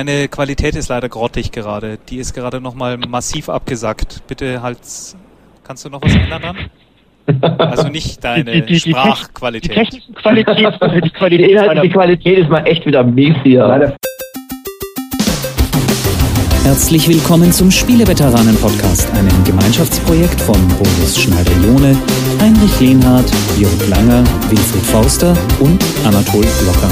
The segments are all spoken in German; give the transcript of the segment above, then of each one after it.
Meine Qualität ist leider grottig gerade. Die ist gerade nochmal massiv abgesackt. Bitte halt, kannst du noch was ändern dran? Also nicht deine Die- die- die- die Sprachqualität. Die technische Qualität, die Die Qualität inhaltliche Qualität ist mal echt wieder mies hier. Herzlich willkommen zum Spieleveteranen-Podcast, einem Gemeinschaftsprojekt von Boris Schneider-Jone, Heinrich Lehnhardt, Jörg Langer, Wilfried Forster und Anatol Locker.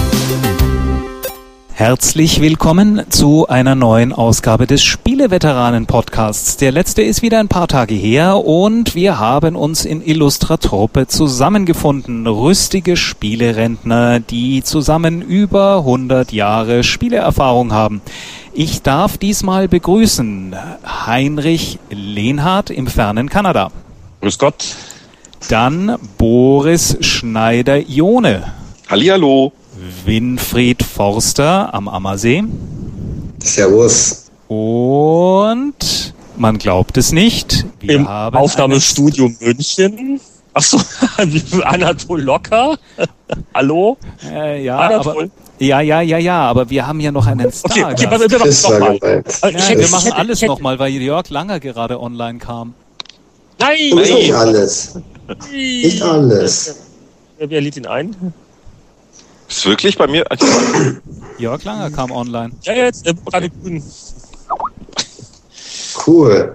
Herzlich willkommen zu einer neuen Ausgabe des Spieleveteranen-Podcasts. Der letzte ist wieder ein paar Tage her und wir haben uns in Illustratrope zusammengefunden. Rüstige Spielerentner, die zusammen über 100 Jahre Spieleerfahrung haben. Ich darf diesmal begrüßen Heinrich Lehnhardt im fernen Kanada. Grüß Gott. Dann Boris Schneider-Jone. Hallihallo. Winfried Forster am Ammersee. Servus. Und man glaubt es nicht, wir Im haben Aufnahmestudio München. Achso, Anatol Locker. Hallo? äh, ja, Anatol. aber, ja, ja, ja, ja, aber wir haben ja noch einen Star. Okay, okay, warte, war noch mal. ja, wir machen alles nochmal, weil Jörg Langer gerade online kam. Nein! Nicht alles. Nicht alles. Wer, wer lädt ihn ein? Ist wirklich bei mir? Jörg Langer kam online. Ja, jetzt, äh, gerade grün. Cool.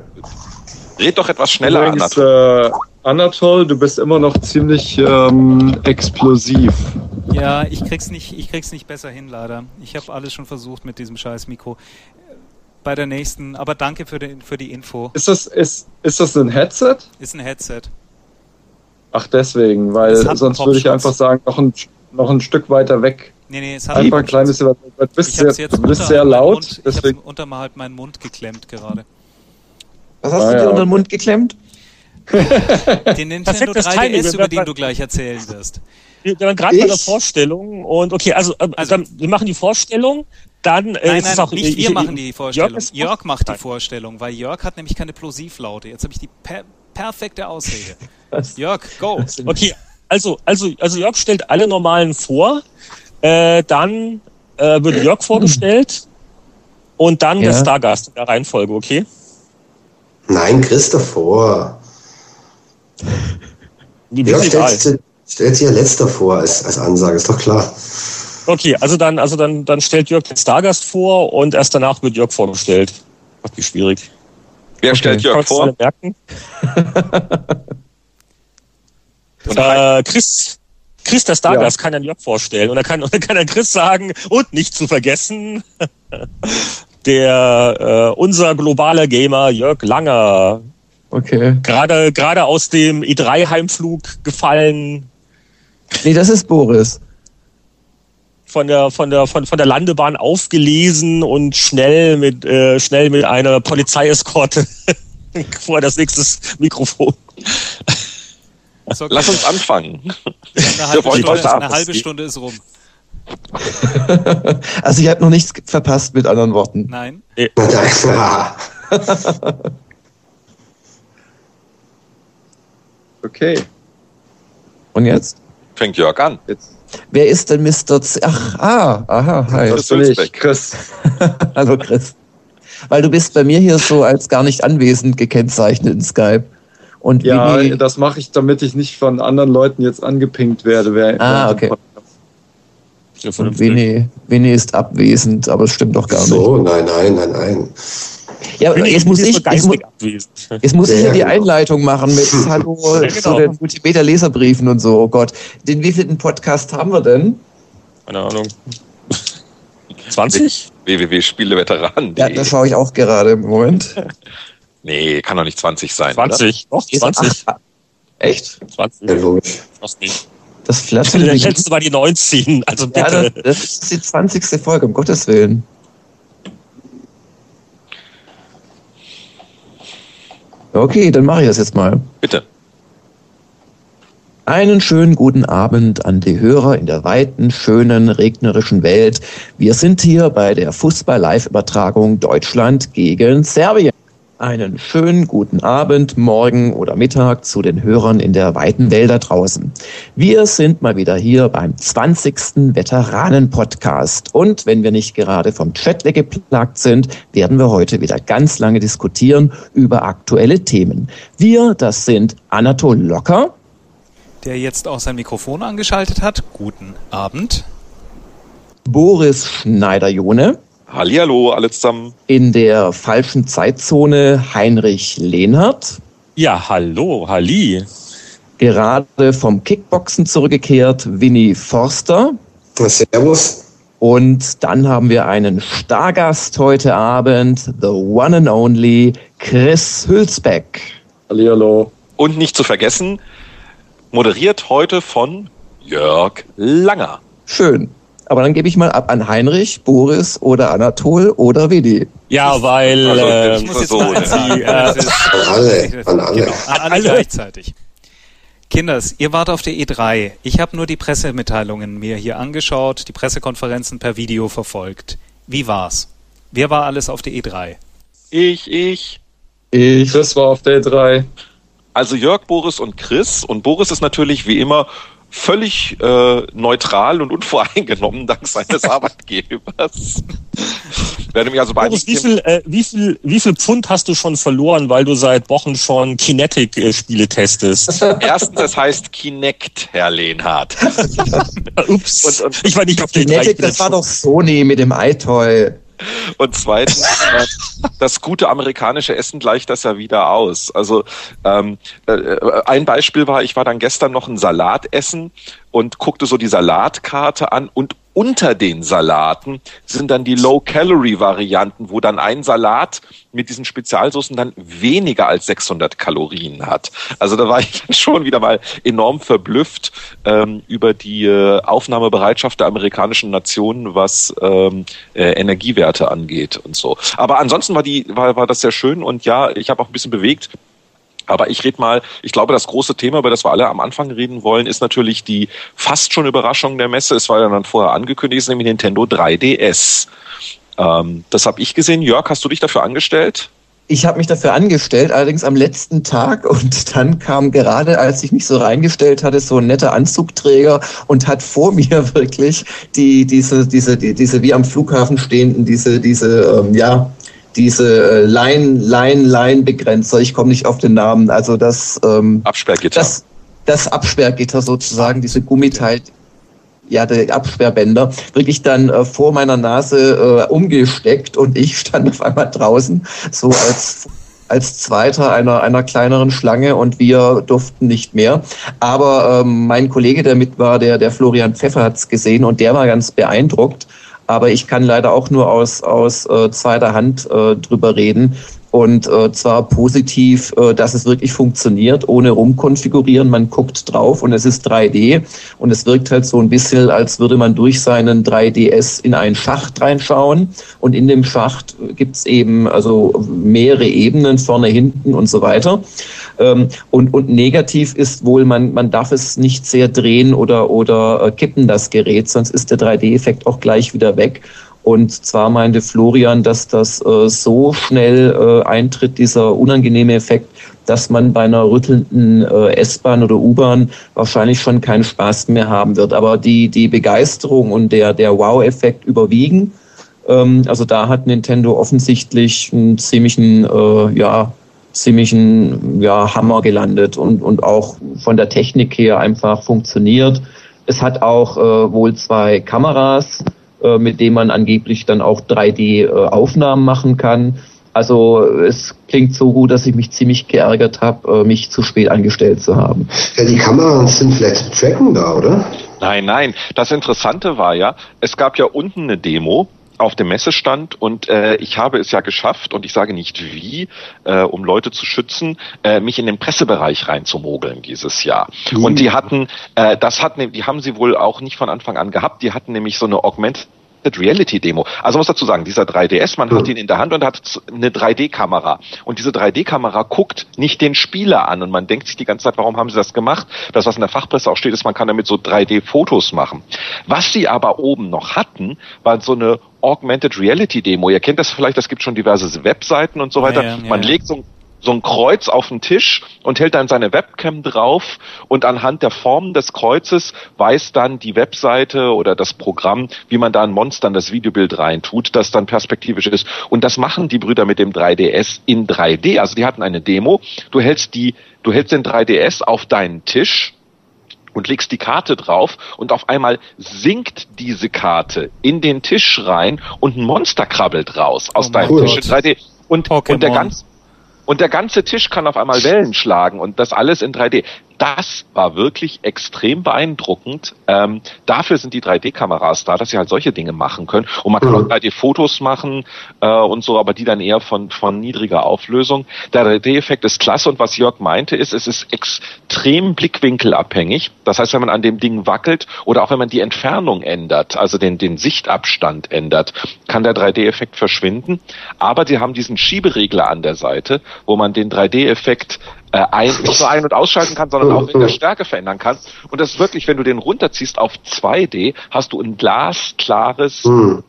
red doch etwas schneller, Übrigens, Anatol. äh, Anatol, du bist immer noch ziemlich ähm, explosiv. Ja, ich krieg's nicht, ich krieg's nicht besser hin, leider. Ich habe alles schon versucht mit diesem scheiß Mikro. Bei der nächsten, aber danke für, den, für die Info. Ist das, ist, ist das ein Headset? Ist ein Headset. Ach, deswegen, weil sonst würde ich einfach sagen, noch ein, noch ein Stück weiter weg. Nee, nee, es hat Einfach ein kleines bisschen weg. Du bist Ich hab's sehr, jetzt du bist sehr laut, Mund, ich hab's deswegen. unter mal halt meinen Mund geklemmt gerade. Was hast Ah, du dir ja. unter den Mund geklemmt? Den Nintendo Perfektes Timing, 3DS, wir über den du gleich erzählen wirst. Wir waren gerade bei der? Vorstellung und okay, also, äh, Also- dann, wir machen die Vorstellung, dann äh, Nein, ist nein, es auch, nicht ich- wir ich- machen die Vorstellung. Jörg Jörg, macht die Nein. Vorstellung, weil Jörg hat nämlich keine Plosivlaute. Jetzt habe ich die per perfekte Ausrede. Was? Jörg, go. Okay, also, also, also Jörg stellt alle normalen vor, äh, dann äh, wird Jörg vorgestellt und dann Ja. der Stargast in der Reihenfolge, okay? Nein, Ja, ist egal. stellt, stellt sich ja letzter vor als, als Ansage, ist doch klar. Okay, also dann, also dann, dann stellt Jörg den Stargast vor und erst danach wird Jörg vorgestellt. Ach, wie schwierig. Wer stellt Jörg vor? merken? Und, äh, Chris, Chris, der Stargast, kann dann Jörg vorstellen. Und dann kann, und dann kann dann Chris sagen, und nicht zu vergessen, der, äh, unser globaler Gamer Jörg Langer, Okay. gerade, gerade aus dem E3-Heimflug gefallen, Nee, das ist Boris. von der, von der, von, von der Landebahn aufgelesen und schnell mit, äh, schnell mit einer Polizeieskorte vor das nächste Mikrofon. So, Lass uns anfangen. eine halbe, wollen Stunde, eine halbe. Stunde ist rum. Also ich habe noch nichts verpasst mit anderen Worten. Nein. Okay, Und jetzt? Fängt Jörg an. jetzt Wer ist denn Mr. Z Ach, ah, aha, hi. Das- bin ich. Chris. Hallo Chris. Weil du bist bei mir hier so als gar nicht anwesend gekennzeichnet in Skype. Und Ja, Winnie, das mache ich, damit ich nicht von anderen Leuten jetzt angepinkt werde. Wer, Ah, okay. Und Winnie, Winnie ist abwesend, aber es stimmt doch gar nicht. so, nein, nein, nein, nein. Ja, jetzt muss ich, jetzt, mu jetzt muss ich ja Ja, die genau. Einleitung machen mit Hallo Ja, zu genau. den Multimeter-Leserbriefen und so. Oh Gott. Den wievielten Podcast haben wir denn? Keine Ahnung. 20? www.spieleveteranen.de. Ja, da schaue ich auch gerade im Moment. nee, kann doch nicht 20 sein. 20. Doch, 20. Ach, echt? 20. Ja, logisch. Fast nicht. Das flattert Der nicht. letzte war die 19. Also Ja, bitte. das, das ist die 20. Folge, um Gottes Willen. Okay, dann mache ich das jetzt mal. Bitte. Einen schönen guten Abend an die Hörer in der weiten, schönen, regnerischen Welt. Wir sind hier bei der Fußball-Live-Übertragung Deutschland gegen Serbien. Einen schönen guten Abend, Morgen oder Mittag zu den Hörern in der weiten Welt da draußen. Wir sind mal wieder hier beim 20. Veteranen-Podcast. Und wenn wir nicht gerade vom Chatlag geplagt sind, werden wir heute wieder ganz lange diskutieren über aktuelle Themen. Wir, das sind Anatol Locker. Der jetzt auch sein Mikrofon angeschaltet hat. Guten Abend. Boris Schneider-Jone. Hallihallo, alle zusammen. In der falschen Zeitzone Heinrich Lehnhardt. Ja, hallo, Halli. Gerade vom Kickboxen zurückgekehrt Winnie Forster. Servus. Und dann haben wir einen Stargast heute Abend, the one and only Chris Hülsbeck. Hallihallo. Und nicht zu vergessen, moderiert heute von Jörg Langer. Schön. Aber dann gebe ich mal ab an Heinrich, Boris oder Anatol oder Winnie. Ja, weil Also, äh, ich muss jetzt mal die, äh, An alle, an alle. Genau, an alle gleichzeitig. Kinders, ihr wart auf der E3. Ich habe nur die Pressemitteilungen mir hier angeschaut, die Pressekonferenzen per Video verfolgt. Wie war's? Wer war alles auf der E E3? Ich, ich. Ich. Chris war auf Day 3. Also Jörg, Boris und Chris. Und Boris ist natürlich wie immer völlig äh, neutral und unvoreingenommen dank seines Arbeitgebers. Werde mich also bei Boris, wie viel, äh, wie viel, wie viel Pfund hast du schon verloren, weil du seit Wochen schon Kinetic-Spiele testest? Erstens, es heißt Kinect, Herr Lehnhardt. Ups. Und- und- ich war nicht auf den Kinetic, das war doch Sony mit dem iToy. Und zweitens, äh, das gute amerikanische Essen gleicht das ja wieder aus. Also ähm, äh, ein Beispiel war, ich war dann gestern noch ein Salat essen und guckte so die Salatkarte an und unter den Salaten sind dann die Low-Calorie-Varianten, wo dann ein Salat mit diesen Spezialsoßen dann weniger als 600 Kalorien hat. Also da war ich schon wieder mal enorm verblüfft ähm, über die äh, Aufnahmebereitschaft der amerikanischen Nation, was ähm, äh, Energiewerte angeht und so. Aber ansonsten war die war, war das sehr schön und ja, ich habe auch ein bisschen bewegt. Aber ich rede mal, ich glaube, das große Thema, über das wir alle am Anfang reden wollen, ist natürlich die fast schon Überraschung der Messe. Es war ja dann vorher angekündigt, ist nämlich Nintendo 3DS. Ähm, das habe ich gesehen. Jörg, hast du dich dafür angestellt? Ich habe mich dafür angestellt, allerdings am letzten Tag und dann kam gerade, als ich mich so reingestellt hatte, so ein netter Anzugträger und hat vor mir wirklich die diese diese die, diese wie am Flughafen stehenden diese diese ähm, ja diese äh, Line Line Line Begrenzer. Ich komme nicht auf den Namen. Also das ähm, Absperrgitter. das das Absperrgitter sozusagen, diese Gummiteil ja, der Absperrbänder, wirklich dann äh, vor meiner Nase äh, umgesteckt und ich stand auf einmal draußen, so als als Zweiter einer, einer kleineren Schlange und wir durften nicht mehr. Aber ähm, mein Kollege, der mit war, der, der Florian Pfeffer hat's gesehen und der war ganz beeindruckt. Aber ich kann leider auch nur aus, aus äh, zweiter Hand äh, drüber reden. Und äh, zwar positiv, äh, dass es wirklich funktioniert, ohne rumkonfigurieren. Man guckt drauf und es ist 3D. Und es wirkt halt so ein bisschen, als würde man durch seinen 3DS in einen Schacht reinschauen. Und in dem Schacht gibt's eben also mehrere Ebenen, vorne, hinten und so weiter. Ähm, und, und negativ ist wohl, man, man darf es nicht sehr drehen oder, oder äh, kippen, das Gerät, sonst ist der 3D-Effekt auch gleich wieder weg. Und zwar meinte Florian, dass das äh, so schnell äh, eintritt, dieser unangenehme Effekt, dass man bei einer rüttelnden äh, S-Bahn oder U-Bahn wahrscheinlich schon keinen Spaß mehr haben wird. Aber die, die Begeisterung und der, der Wow-Effekt überwiegen. Ähm, also da hat Nintendo offensichtlich einen ziemlichen, äh, ja, ziemlichen ja, Hammer gelandet und, und auch von der Technik her einfach funktioniert. Es hat auch äh, wohl zwei Kameras, äh, mit denen man angeblich dann auch 3D-Aufnahmen machen kann. Also es klingt so gut, dass ich mich ziemlich geärgert habe, äh, mich zu spät angestellt zu haben. Ja, die Kameras sind vielleicht zum Tracken da, oder? Nein, nein. Das Interessante war ja, es gab ja unten eine Demo auf dem Messestand und äh, ich habe es ja geschafft und ich sage nicht wie, äh, um Leute zu schützen, äh, mich in den Pressebereich reinzumogeln dieses Jahr. Und die hatten, äh, das hat, ne- die haben sie wohl auch nicht von Anfang an gehabt. Die hatten nämlich so eine Augmented Augmented Reality Demo. Also muss dazu sagen, dieser 3DS, man hat ihn in der Hand und hat eine 3D-Kamera. Und diese 3D-Kamera guckt nicht den Spieler an und man denkt sich die ganze Zeit, warum haben sie das gemacht? Das, was in der Fachpresse auch steht, ist, man kann damit so 3D-Fotos machen. Was sie aber oben noch hatten, war so eine Augmented Reality Demo. Ihr kennt das vielleicht, es gibt schon diverse Webseiten und so weiter. Ja, ja, man ja. legt so ein so ein Kreuz auf den Tisch und hält dann seine Webcam drauf und anhand der Form des Kreuzes weiß dann die Webseite oder das Programm, wie man da ein Monster in das Videobild reintut, das dann perspektivisch ist. Und das machen die Brüder mit dem 3DS in 3D. Also die hatten eine Demo. Du hältst die, du hältst den 3DS auf deinen Tisch und legst die Karte drauf und auf einmal sinkt diese Karte in den Tisch rein und ein Monster krabbelt raus aus Oh deinem Tisch in Gott. 3D. Und, und der Pokémon. ganz und der ganze Tisch kann auf einmal Wellen schlagen und das alles in 3D. Das war wirklich extrem beeindruckend. Ähm, dafür sind die 3D-Kameras da, dass sie halt solche Dinge machen können. Und man kann Mhm. auch 3D-Fotos machen äh, und so, aber die dann eher von, von niedriger Auflösung. Der 3D-Effekt ist klasse und was Jörg meinte, ist, es ist extrem blickwinkelabhängig. Das heißt, wenn man an dem Ding wackelt oder auch wenn man die Entfernung ändert, also den, den Sichtabstand ändert, kann der 3D-Effekt verschwinden. Aber sie haben diesen Schieberegler an der Seite, wo man den 3D-Effekt äh, ein, nicht nur ein- und ausschalten kann, sondern auch in der Stärke verändern kann. Und das ist wirklich, wenn du den runterziehst auf 2D, hast du ein glasklares, Hm.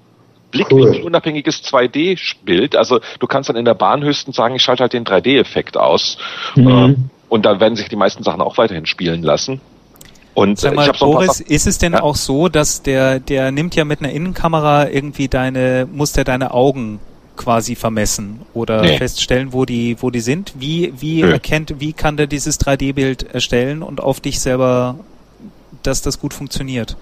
blickwinkelunabhängiges 2D-Bild. Also du kannst dann in der Bahn höchstens sagen, ich schalte halt den 3D-Effekt aus. Mhm. Äh, und dann werden sich die meisten Sachen auch weiterhin spielen lassen. Und Sag äh, mal, ich habe so ein paar Boris, ist es denn Ja. auch so, dass der, der nimmt ja mit einer Innenkamera irgendwie deine, muss der deine Augen quasi vermessen oder Nee. feststellen, wo die, wo die sind? Wie, wie Nö. erkennt, wie kann der dieses 3D-Bild erstellen und auf dich selber, dass das gut funktioniert?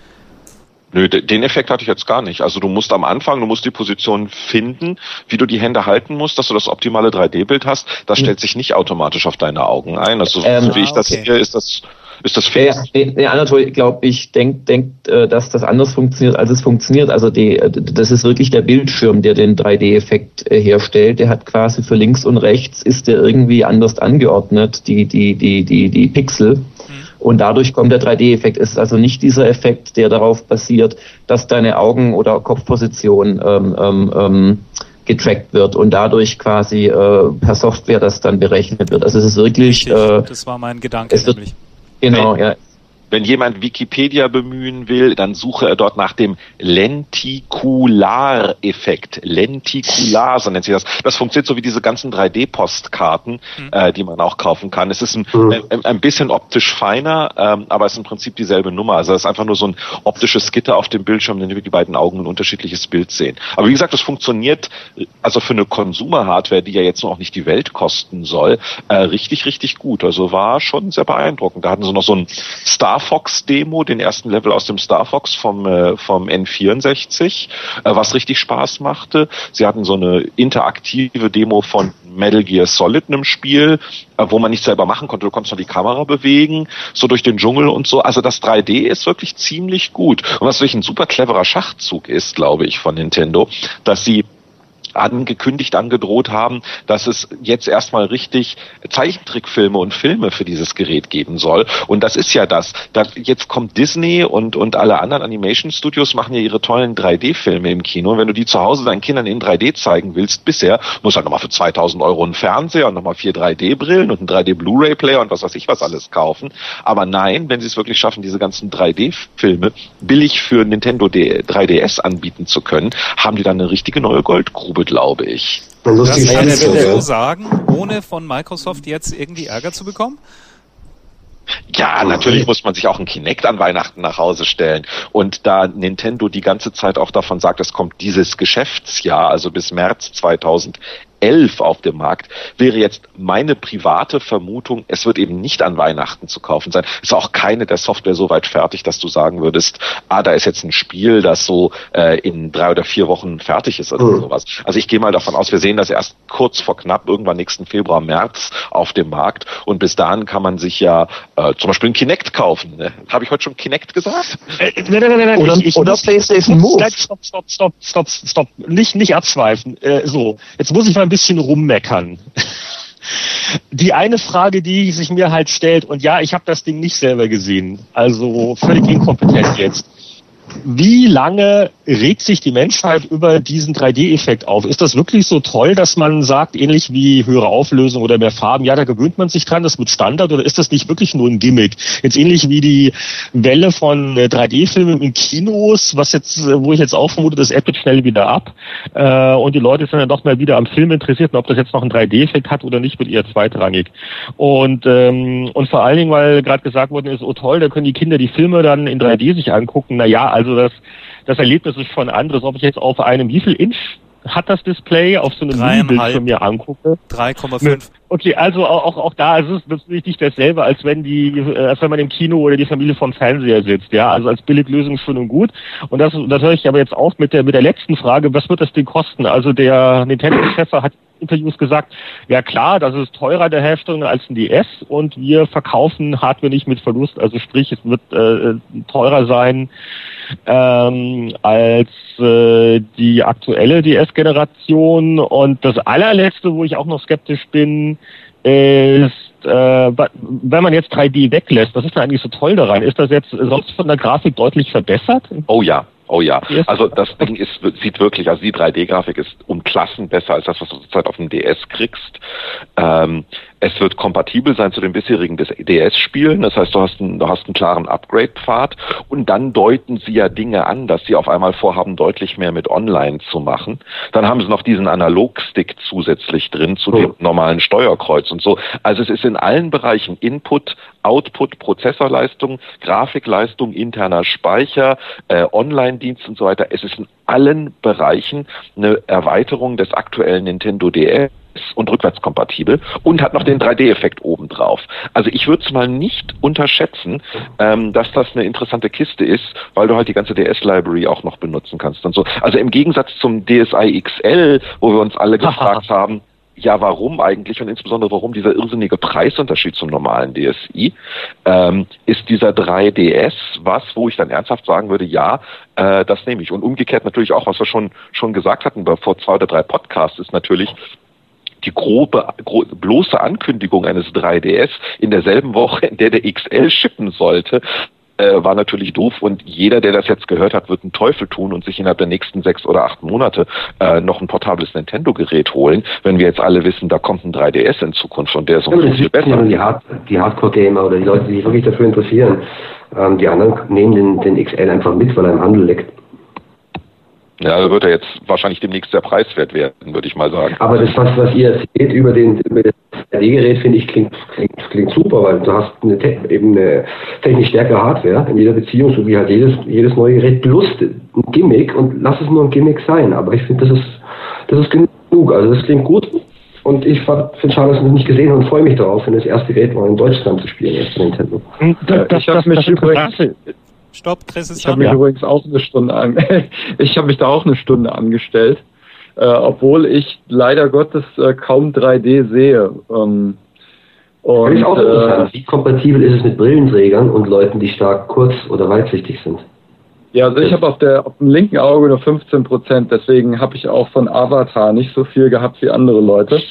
Nö, de- den Effekt hatte ich jetzt gar nicht. Also du musst am Anfang, du musst die Position finden, wie du die Hände halten musst, dass du das optimale 3D-Bild hast. Das stellt sich nicht automatisch auf deine Augen ein. Also Ähm, so wie ich ah, das okay. sehe, ist das ist das Ja, fix. nee, nee, Anatol, glaube ich, denkt, denkt, äh, dass das anders funktioniert, als es funktioniert. Also die, äh, das ist wirklich der Bildschirm, der den 3D-Effekt äh, herstellt. Der hat quasi für links und rechts ist der irgendwie anders angeordnet, die, die, die, die, die Pixel. Und dadurch kommt der 3D-Effekt. Es ist also nicht dieser Effekt, der darauf basiert, dass deine Augen- oder Kopfposition ähm, ähm, ähm, getrackt wird und dadurch quasi äh, per Software das dann berechnet wird. Also es ist wirklich, Richtig, äh, das war mein Gedanke nämlich. Genau, ja. Wenn jemand Wikipedia bemühen will, dann suche er dort nach dem Lentikulareffekt. Lentikular, so nennt sich das. Das funktioniert so wie diese ganzen 3D-Postkarten, äh, die man auch kaufen kann. Es ist ein, ein, ein bisschen optisch feiner, ähm, aber es ist im Prinzip dieselbe Nummer. Also es ist einfach nur so ein optisches Gitter auf dem Bildschirm, in dem wir die beiden Augen ein unterschiedliches Bild sehen. Aber wie gesagt, das funktioniert also für eine Consumer-Hardware, die ja jetzt noch nicht die Welt kosten soll, äh, richtig, richtig gut. Also war schon sehr beeindruckend. Da hatten sie noch so ein Star Fox-Demo, den ersten Level aus dem Star Fox vom, äh, vom N64, äh, was richtig Spaß machte. Sie hatten so eine interaktive Demo von Metal Gear Solid einem Spiel, äh, wo man nicht selber machen konnte. Du konntest nur die Kamera bewegen, so durch den Dschungel und so. Also das 3D ist wirklich ziemlich gut. Und was wirklich ein super cleverer Schachzug ist, glaube ich, von Nintendo, dass sie angekündigt, angedroht haben, dass es jetzt erstmal richtig Zeichentrickfilme und Filme für dieses Gerät geben soll. Und das ist ja das. Da, jetzt kommt Disney und, und alle anderen Animation Studios machen ja ihre tollen 3D-Filme im Kino. Und wenn du die zu Hause deinen Kindern in 3D zeigen willst, bisher, musst du halt nochmal für 2000 Euro einen Fernseher und nochmal vier 3D-Brillen und einen 3D-Blu-ray-Player und was weiß ich was alles kaufen. Aber nein, wenn sie es wirklich schaffen, diese ganzen 3D-Filme billig für Nintendo D 3DS anbieten zu können, haben die dann eine richtige neue Goldgrube, glaube ich. Eine Das lustige kann er so sagen, ohne von Microsoft jetzt irgendwie Ärger zu bekommen? Ja, natürlich muss man sich auch ein Kinect an Weihnachten nach Hause stellen. Und da Nintendo die ganze Zeit auch davon sagt, es kommt dieses Geschäftsjahr, also bis März 2011 auf dem Markt, wäre jetzt meine private Vermutung, es wird eben nicht an Weihnachten zu kaufen sein. Ist auch keine der Software so weit fertig, dass du sagen würdest, ah, da ist jetzt ein Spiel, das so äh, in drei oder vier Wochen fertig ist oder Mhm. sowas. Also ich gehe mal davon aus, wir sehen das erst kurz vor knapp, irgendwann nächsten Februar, März auf dem Markt. Und bis dahin kann man sich ja äh, zum Beispiel ein Kinect kaufen. Ne? Habe ich heute schon Kinect gesagt? Äh, nein, nein, nein, nein. Oder- ich, ich oder muss, PlayStation Move. Stopp, stopp, stopp, stopp, stopp. Nicht, nicht abschweifen. Äh, so, jetzt muss ich mal ein bisschen rummeckern. Die eine Frage, die sich mir halt stellt, und ja, ich habe das Ding nicht selber gesehen, also völlig inkompetent jetzt. Wie lange regt sich die Menschheit über diesen 3D-Effekt auf? Ist das wirklich so toll, dass man sagt, ähnlich wie höhere Auflösung oder mehr Farben, ja, da gewöhnt man sich dran, das wird Standard oder ist das nicht wirklich nur ein Gimmick? Jetzt ähnlich wie die Welle von 3D-Filmen in Kinos, was jetzt, wo ich jetzt auch vermute, das ebbt schnell wieder ab äh, und die Leute sind dann doch mal wieder am Film interessiert und ob das jetzt noch einen 3D-Effekt hat oder nicht, wird eher zweitrangig. Und, ähm, und vor allen Dingen, weil gerade gesagt worden ist, oh toll, da können die Kinder die Filme dann in 3D sich angucken. Na ja, also das, das Erlebnis ist schon anderes. Ob ich jetzt auf einem, wie viel Inch hat das Display auf so einem Mini-Bildschirm mir angucke? 3,5. Okay, also auch, auch da ist es natürlich nicht dasselbe, als wenn die, äh, als wenn man im Kino oder die Familie vom Fernseher sitzt, ja. Also als Billiglösung schön und gut. Und das, das höre ich aber jetzt auf mit der, mit der letzten Frage, was wird das Ding kosten? Also der Nintendo-Chef hat Interviews gesagt, ja klar, das ist teurer der Herstellung als ein DS und wir verkaufen Hardware nicht mit Verlust. Also sprich, es wird äh, teurer sein ähm, als äh, die aktuelle DS-Generation. Und das allerletzte, wo ich auch noch skeptisch bin, ist äh, wenn man jetzt 3D weglässt, was ist denn eigentlich so toll daran? Ist das jetzt sonst von der Grafik deutlich verbessert? Oh ja, Oh ja, also das Ding ist, sieht wirklich, also die 3D-Grafik ist um Klassen besser als das, was du zurzeit auf dem DS kriegst. Ähm, es wird kompatibel sein zu den bisherigen DS-Spielen. Das heißt, du hast, einen, du hast einen klaren Upgrade-Pfad und dann deuten sie ja Dinge an, dass sie auf einmal vorhaben, deutlich mehr mit Online zu machen. Dann haben sie noch diesen Analog-Stick zusätzlich drin zu dem normalen Steuerkreuz und so. Also es ist in allen Bereichen Input, Output, Prozessorleistung, Grafikleistung, interner Speicher, äh, Online-Dienst und so weiter. Es ist in allen Bereichen eine Erweiterung des aktuellen Nintendo DS und rückwärtskompatibel und hat noch den 3D-Effekt obendrauf. Also ich würde es mal nicht unterschätzen, ähm, dass das eine interessante Kiste ist, weil du halt die ganze DS-Library auch noch benutzen kannst und so. Also im Gegensatz zum DSi XL, wo wir uns alle gefragt haben, ja, warum eigentlich und insbesondere warum dieser irrsinnige Preisunterschied zum normalen DSi, ähm, ist dieser 3DS was, wo ich dann ernsthaft sagen würde, ja, äh, das nehme ich. Und umgekehrt natürlich auch, was wir schon, schon gesagt hatten vor zwei oder drei Podcasts, ist natürlich, die grobe, gro bloße Ankündigung eines 3DS in derselben Woche, in der der XL schippen sollte, äh, war natürlich doof und jeder, der das jetzt gehört hat, wird einen Teufel tun und sich innerhalb der nächsten sechs oder acht Monate äh, noch ein portables Nintendo-Gerät holen, wenn wir jetzt alle wissen, da kommt ein 3DS in Zukunft und der ist um ja, viel besser. Die, Hard die Hardcore-Gamer oder die Leute, die sich wirklich dafür interessieren, ähm, die anderen nehmen den, den XL einfach mit, weil er im Handel liegt. Ja, wird er jetzt wahrscheinlich demnächst sehr preiswert werden, würde ich mal sagen. Aber das, was, was ihr erzählt über, den, über das 3D-Gerät, finde ich, klingt, klingt, klingt super, weil du hast eine, eben eine technisch stärkere Hardware in jeder Beziehung, so wie halt jedes, jedes neue Gerät, plus ein Gimmick und lass es nur ein Gimmick sein. Aber ich finde, das ist, das ist genug. Also das klingt gut. Und ich finde es schade, dass ich es nicht gesehen habe und freue mich darauf, wenn das erste Gerät mal in Deutschland zu spielen ist, Nintendo. Das, das, ich habe mich übrigens, Stopp, Chris ist Ich habe mich ja. übrigens auch eine Stunde an, ich habe mich da auch eine Stunde angestellt, äh, obwohl ich leider Gottes äh, kaum 3D sehe. Ähm, und, ich auch äh, Wie kompatibel ist es mit Brillenträgern und Leuten, die stark kurz- oder weitsichtig sind? Ja, also ich habe auf, der, auf dem linken Auge nur 15 Prozent, deswegen habe ich auch von Avatar nicht so viel gehabt wie andere Leute.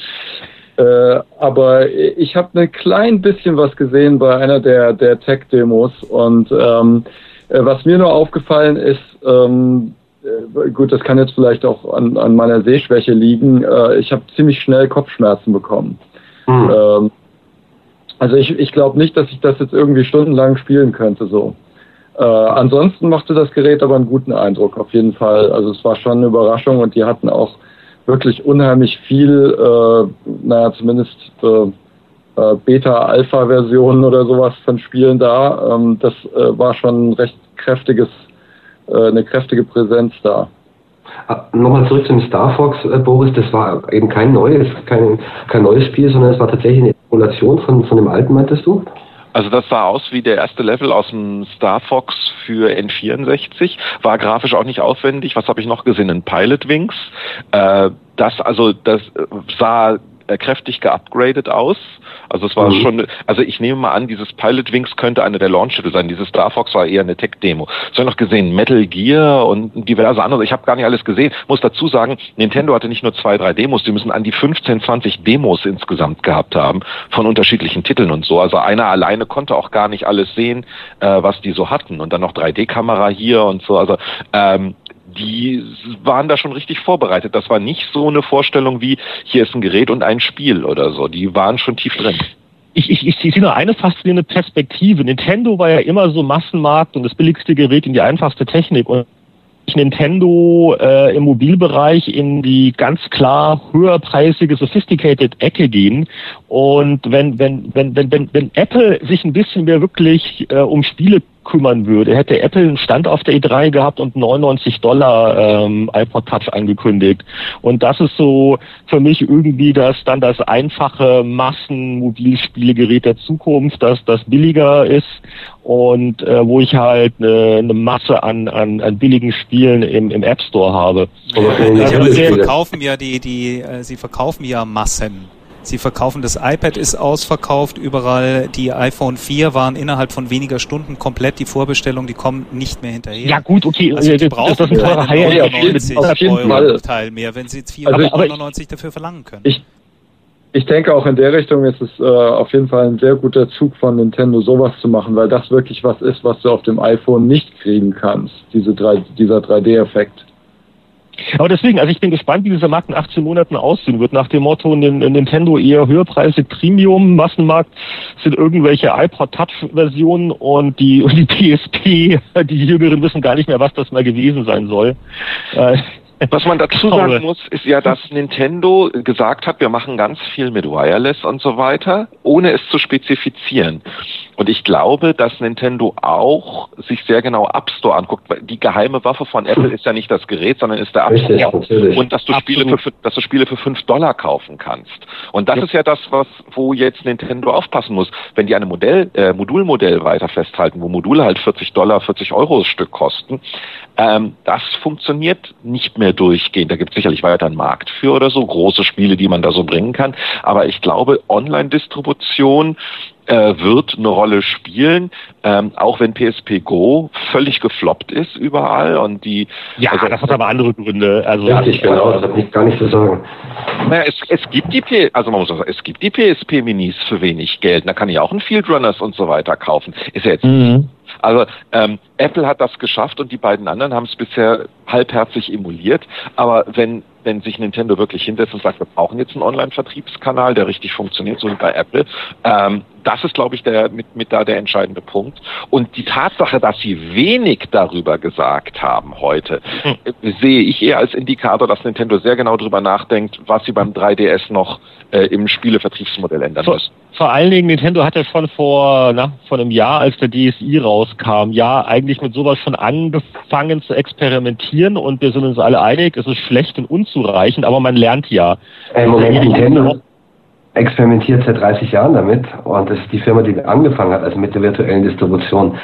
Äh, aber ich habe ein klein bisschen was gesehen bei einer der, der Tech-Demos und ähm, äh, was mir nur aufgefallen ist, ähm, äh, gut, das kann jetzt vielleicht auch an, an meiner Sehschwäche liegen, äh, ich habe ziemlich schnell Kopfschmerzen bekommen. Mhm. Ähm, also ich, ich glaube nicht, dass ich das jetzt irgendwie stundenlang spielen könnte so. Äh, ansonsten machte das Gerät aber einen guten Eindruck, auf jeden Fall. Also es war schon eine Überraschung und die hatten auch wirklich unheimlich viel, äh, naja, zumindest äh, äh, Beta-Alpha-Versionen oder sowas von Spielen da. Ähm, das äh, war schon ein recht kräftiges, äh, eine kräftige Präsenz da. Ah, nochmal zurück zum Star Fox, äh, Boris, das war eben kein neues, kein, kein neues Spiel, sondern es war tatsächlich eine Emulation von, von dem alten, meintest du? Also das sah aus wie der erste Level aus dem Star Fox für N64, war grafisch auch nicht aufwendig. Was habe ich noch gesehen? Ein Pilot Wings. Äh, das also das sah äh, kräftig geupgradet aus. Also es war Mhm. schon, also ich nehme mal an, dieses Pilot Wings könnte eine der Launch-Titel sein. Dieses Star Fox war eher eine Tech-Demo. Ich habe noch gesehen, Metal Gear und diverse andere. Ich habe gar nicht alles gesehen. Muss dazu sagen, Nintendo hatte nicht nur zwei, drei Demos, die müssen an die 15, 20 Demos insgesamt gehabt haben von unterschiedlichen Titeln und so. Also einer alleine konnte auch gar nicht alles sehen, äh, was die so hatten. Und dann noch 3D-Kamera hier und so. Also ähm, die waren da schon richtig vorbereitet. Das war nicht so eine Vorstellung wie, hier ist ein Gerät und ein Spiel oder so. Die waren schon tief drin. ich, ich, ich, ich sehe nur eine faszinierende Perspektive. Nintendo war ja immer so Massenmarkt und das billigste Gerät in die einfachste Technik. Und Nintendo äh, im Mobilbereich in die ganz klar höherpreisige, sophisticated Ecke gehen. Und wenn, wenn, wenn, wenn, wenn, wenn Apple sich ein bisschen mehr wirklich äh, um Spiele kümmern würde, hätte Apple einen Stand auf der E3 gehabt und 99 Dollar ähm, iPod Touch angekündigt. Und das ist so für mich irgendwie das dann das einfache Massenmobilspielegerät der Zukunft, das das billiger ist und äh, wo ich halt eine, eine Masse an, an, an billigen Spielen im, im App Store habe. Ja, aber sie verkaufen ja die, die, äh, sie verkaufen ja Massen. Sie verkaufen das iPad ist ausverkauft überall. Die iPhone 4 waren innerhalb von weniger Stunden komplett die Vorbestellung, die kommen nicht mehr hinterher. Ja gut, okay, Also die äh, brauchen das ist ein teurer keine High-End- High-End. 99 auf jeden Euro Fall. Teil mehr, wenn sie jetzt Also ich- 499 dafür verlangen können. Ich, ich denke auch in der Richtung ist es äh, auf jeden Fall ein sehr guter Zug von Nintendo, sowas zu machen, weil das wirklich was ist, was du auf dem iPhone nicht kriegen kannst, diese drei, dieser 3D-Effekt. Aber deswegen, also ich bin gespannt, wie dieser Markt in 18 Monaten aussehen wird. Nach dem Motto, Nin- Nintendo eher höherpreisig Premium, Massenmarkt sind irgendwelche iPod Touch-Versionen und die, und die PSP, die Jüngeren wissen gar nicht mehr, was das mal gewesen sein soll. Äh, Was man dazu sagen muss, ist ja, dass Nintendo gesagt hat, wir machen ganz viel mit Wireless und so weiter, ohne es zu spezifizieren. Und ich glaube, dass Nintendo auch sich sehr genau App Store anguckt. Die geheime Waffe von Apple ist ja nicht das Gerät, sondern ist der App Store. natürlich. Und dass du Spiele für, dass du Spiele für 5 Dollar kaufen kannst. Und das Ja. ist ja das, was, wo jetzt Nintendo aufpassen muss. Wenn die eine Modell, äh, Modulmodell weiter festhalten, wo Module halt 40 Dollar, 40 Euro das Stück kosten, ähm, das funktioniert nicht mehr durchgehend. Da gibt es sicherlich weiter einen Markt für oder so, große Spiele, die man da so bringen kann. Aber ich glaube, Online-Distribution äh, wird eine Rolle spielen, ähm, auch wenn PSP Go völlig gefloppt ist überall und die ja, also, das hat aber andere Gründe. Also, Richtig, genau, das hat nicht, gar nicht zu sagen. naja, es, es gibt die P also man muss auch sagen, es gibt die PSP Minis für wenig Geld. Da kann ich auch einen Field Runners und so weiter kaufen. Ist ja jetzt Mhm. also ähm, Apple hat das geschafft und die beiden anderen haben es bisher halbherzig emuliert. Aber wenn wenn sich Nintendo wirklich hinsetzt und sagt, wir brauchen jetzt einen Online-Vertriebskanal, der richtig funktioniert, so wie bei Apple, ähm, das ist, glaube ich, der mit, mit da der entscheidende Punkt. Und die Tatsache, dass sie wenig darüber gesagt haben heute, äh, sehe ich eher als Indikator, dass Nintendo sehr genau darüber nachdenkt, was sie beim 3DS noch äh, im Spielevertriebsmodell ändern Vor, müssen. vor allen Dingen, Nintendo hat ja schon vor, na, vor einem Jahr, als der DSi rauskam, ja, eigentlich mit sowas schon angefangen zu experimentieren und wir sind uns alle einig, es ist schlecht und unzureichend, aber man lernt ja. Ey, Moment, Nintendo experimentiert seit 30 Jahren damit und das ist die Firma, die angefangen hat, also mit der virtuellen Distribution.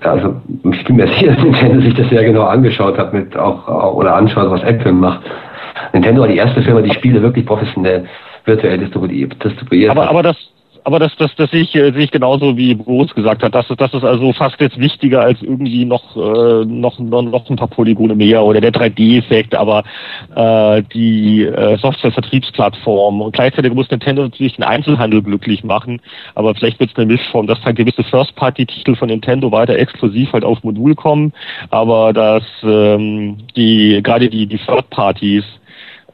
Also ich bin mir sicher, dass Nintendo sich das sehr genau angeschaut hat mit auch oder anschaut, was Apple macht. Nintendo war die erste Firma, die Spiele wirklich professionell virtuell distribuiert, Aber, aber das, aber das, das, das sehe ich, äh, sehe ich genauso wie Boris gesagt hat. Das ist, das ist also fast jetzt wichtiger als irgendwie noch, äh, noch, noch, noch ein paar Polygone mehr oder der 3D-Effekt, aber äh, die äh, Software-Vertriebsplattform und gleichzeitig muss Nintendo natürlich den Einzelhandel glücklich machen, aber vielleicht wird es eine Mischform, dass halt gewisse First-Party-Titel von Nintendo weiter exklusiv halt auf Modul kommen, aber dass ähm, die gerade die, die Third-Parties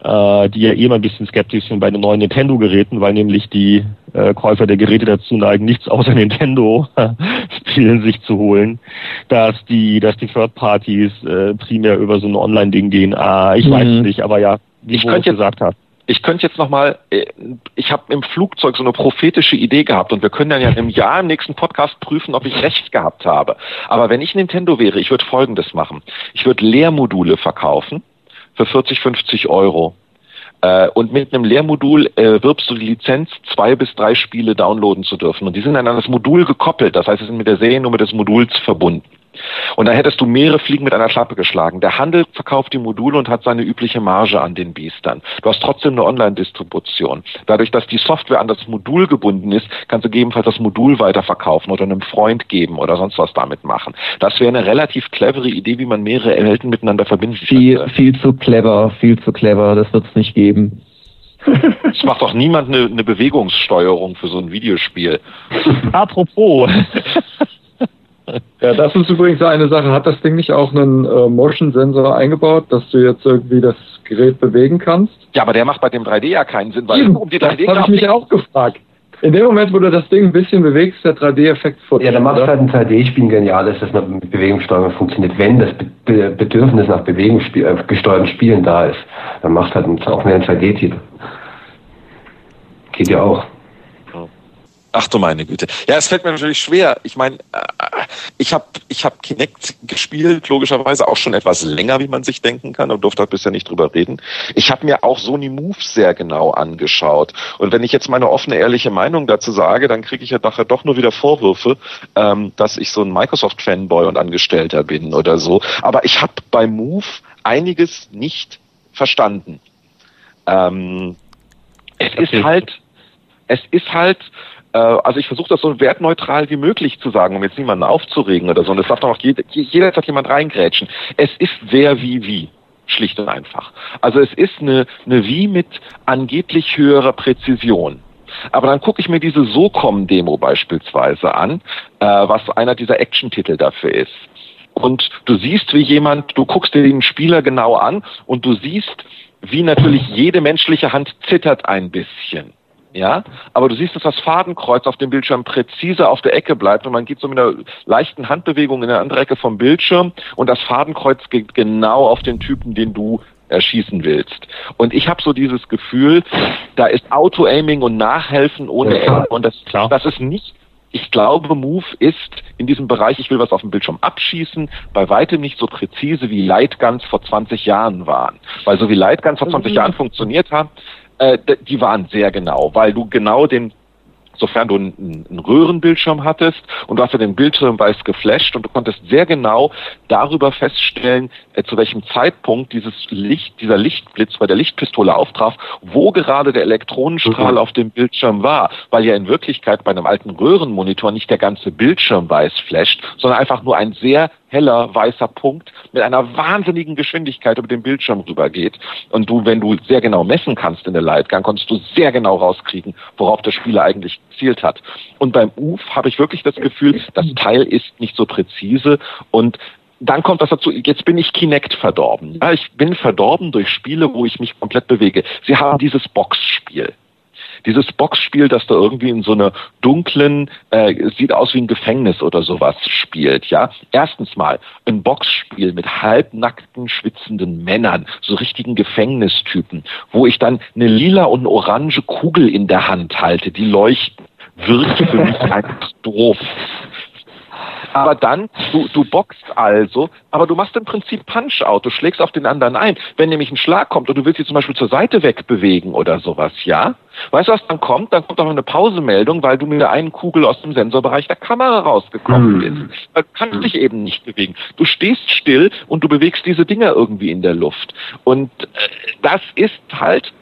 äh, die ja eh mal ein bisschen skeptisch sind bei den neuen Nintendo-Geräten, weil nämlich die äh, Käufer der Geräte dazu neigen, nichts außer Nintendo-Spielen sich zu holen, dass die, dass die Third Parties äh, primär über so ein Online-Ding gehen. Ah, ich Mhm. weiß es nicht, aber ja, wie Ich könnte jetzt- gesagt hat. ich könnte jetzt nochmal, ich habe im Flugzeug so eine prophetische Idee gehabt und wir können dann ja im Jahr im nächsten Podcast prüfen, ob ich recht gehabt habe. Aber wenn ich Nintendo wäre, ich würde Folgendes machen. Ich würde Lehrmodule verkaufen für 40, 50 Euro. Äh, Und mit einem Lehrmodul äh, wirbst du die Lizenz, zwei bis drei Spiele downloaden zu dürfen. Und die sind dann an das Modul gekoppelt. Das heißt, sie sind mit der Seriennummer des Moduls verbunden. Und da hättest du mehrere Fliegen mit einer Klappe geschlagen. Der Handel verkauft die Module und hat seine übliche Marge an den Biestern. Du hast trotzdem eine Online-Distribution. Dadurch, dass die Software an das Modul gebunden ist, kannst du gegebenenfalls das Modul weiterverkaufen oder einem Freund geben oder sonst was damit machen. Das wäre eine relativ clevere Idee, wie man mehrere Welten miteinander verbinden viel, könnte. Viel zu clever, viel zu clever. Das wird es nicht geben. Es macht doch niemand eine, eine Bewegungssteuerung für so ein Videospiel. Apropos. Ja, das ist übrigens eine Sache. Hat das Ding nicht auch einen äh, Motion-Sensor eingebaut, dass du jetzt irgendwie das Gerät bewegen kannst? Ja, aber der macht bei dem 3D ja keinen Sinn, weil um die 3D Das habe ich mich auch gefragt. In dem Moment, wo du das Ding ein bisschen bewegst, der 3D-Effekt vor Ja, dann macht halt ein 3D-Spiel genial, dass das mit Bewegungssteuerung funktioniert. Wenn das Be Bedürfnis nach bewegungsgesteuerten äh, Spielen da ist, dann macht halt auch mehr ein 3D-Titel. Geht ja auch. Ach du meine Güte. Ja, es fällt mir natürlich schwer. Ich meine, äh, ich habe ich hab Kinect gespielt, logischerweise auch schon etwas länger, wie man sich denken kann, und durfte halt bisher nicht drüber reden. Ich habe mir auch Sony Move sehr genau angeschaut. Und wenn ich jetzt meine offene, ehrliche Meinung dazu sage, dann kriege ich ja nachher doch nur wieder Vorwürfe, ähm, dass ich so ein Microsoft-Fanboy und Angestellter bin oder so. Aber ich habe bei Move einiges nicht verstanden. Ähm, es ist halt, es ist halt, also ich versuche das so wertneutral wie möglich zu sagen, um jetzt niemanden aufzuregen oder so. Und es darf doch auch jeder, jederzeit jemand reingrätschen. Es ist wer wie wie. Schlicht und einfach. Also es ist eine, eine Wie mit angeblich höherer Präzision. Aber dann gucke ich mir diese SOCOM-Demo beispielsweise an, äh, was einer dieser Action-Titel dafür ist. Und du siehst, wie jemand, du guckst dir den Spieler genau an und du siehst, wie natürlich jede menschliche Hand zittert ein bisschen ja, aber du siehst, dass das Fadenkreuz auf dem Bildschirm präzise auf der Ecke bleibt und man geht so mit einer leichten Handbewegung in der andere Ecke vom Bildschirm und das Fadenkreuz geht genau auf den Typen, den du erschießen willst. Und ich habe so dieses Gefühl, da ist Auto-Aiming und Nachhelfen ohne Ende und das, Klar. das ist nicht ich glaube, Move ist in diesem Bereich, ich will was auf dem Bildschirm abschießen, bei weitem nicht so präzise wie Lightguns vor 20 Jahren waren. Weil so wie Lightguns vor 20 mhm. Jahren funktioniert haben, äh, die waren sehr genau, weil du genau den sofern du einen, Röhrenbildschirm hattest und du hast ja den Bildschirm weiß geflasht und du konntest sehr genau darüber feststellen, äh, zu welchem Zeitpunkt dieses Licht, dieser Lichtblitz bei der Lichtpistole auftraf, wo gerade der Elektronenstrahl mhm. auf dem Bildschirm war, weil ja in Wirklichkeit bei einem alten Röhrenmonitor nicht der ganze Bildschirm weiß flasht, sondern einfach nur ein sehr heller weißer Punkt mit einer wahnsinnigen Geschwindigkeit über den Bildschirm rübergeht. Und du, wenn du sehr genau messen kannst in der Lightgun, konntest du sehr genau rauskriegen, worauf der Spieler eigentlich gezielt hat. Und beim UF habe ich wirklich das Gefühl, das Teil ist nicht so präzise und dann kommt das dazu, jetzt bin ich Kinect verdorben. Ja, ich bin verdorben durch Spiele, wo ich mich komplett bewege. Sie haben dieses Boxspiel dieses Boxspiel, das da irgendwie in so einer dunklen, äh, sieht aus wie ein Gefängnis oder sowas spielt, ja. Erstens mal ein Boxspiel mit halbnackten, schwitzenden Männern, so richtigen Gefängnistypen, wo ich dann eine lila und eine orange Kugel in der Hand halte, die leuchten wirkt für mich einfach doof. Aber dann, du, du boxt also, aber du machst im Prinzip Punch-out, du schlägst auf den anderen ein. Wenn nämlich ein Schlag kommt und du willst dich zum Beispiel zur Seite wegbewegen oder sowas, ja? Weißt du, was dann kommt? Dann kommt auch eine Pausemeldung, weil du mit der einen Kugel aus dem Sensorbereich der Kamera rausgekommen hm. bist. Du kannst dich eben nicht bewegen. Du stehst still und du bewegst diese Dinger irgendwie in der Luft. Und äh, das ist halt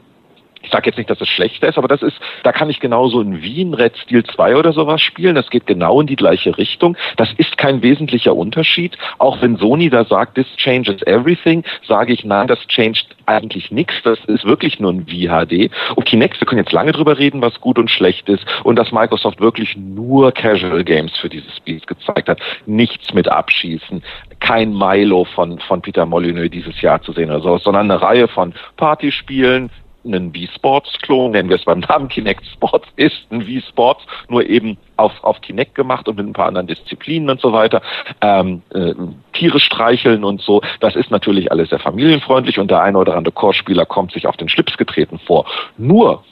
ich sage jetzt nicht, dass es schlechter ist, aber das ist, da kann ich genauso in Wien Red Steel 2 oder sowas spielen. Das geht genau in die gleiche Richtung. Das ist kein wesentlicher Unterschied. Auch wenn Sony da sagt, this changes everything, sage ich, nein, das changed eigentlich nichts. Das ist wirklich nur ein VHD. Und Kinect, wir können jetzt lange drüber reden, was gut und schlecht ist und dass Microsoft wirklich nur Casual Games für dieses Spiel gezeigt hat. Nichts mit Abschießen. Kein Milo von, von Peter Molyneux dieses Jahr zu sehen oder sowas, sondern eine Reihe von Partyspielen, einen Wii-Sports-Klon, nennen wir es beim Namen Kinect Sports, ist ein Wii-Sports, nur eben auf, auf Kinect gemacht und mit ein paar anderen Disziplinen und so weiter. Ähm, äh, Tiere streicheln und so. Das ist natürlich alles sehr familienfreundlich und der eine oder andere Chorspieler kommt sich auf den Schlips getreten vor. Nur,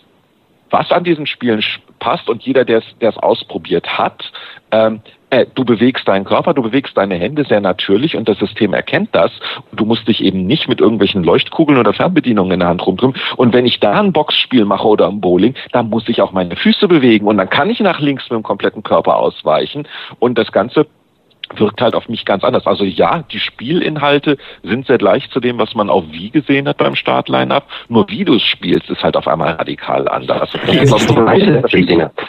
was an diesen Spielen passt und jeder, der es ausprobiert hat, ähm, äh, du bewegst deinen Körper, du bewegst deine Hände sehr natürlich und das System erkennt das. Du musst dich eben nicht mit irgendwelchen Leuchtkugeln oder Fernbedienungen in der Hand rumdrücken. Und wenn ich da ein Boxspiel mache oder ein Bowling, dann muss ich auch meine Füße bewegen und dann kann ich nach links mit dem kompletten Körper ausweichen und das Ganze wirkt halt auf mich ganz anders. Also ja, die Spielinhalte sind sehr gleich zu dem, was man auf Wii gesehen hat beim Start-Line-Up. Nur wie du es spielst, ist halt auf einmal radikal anders.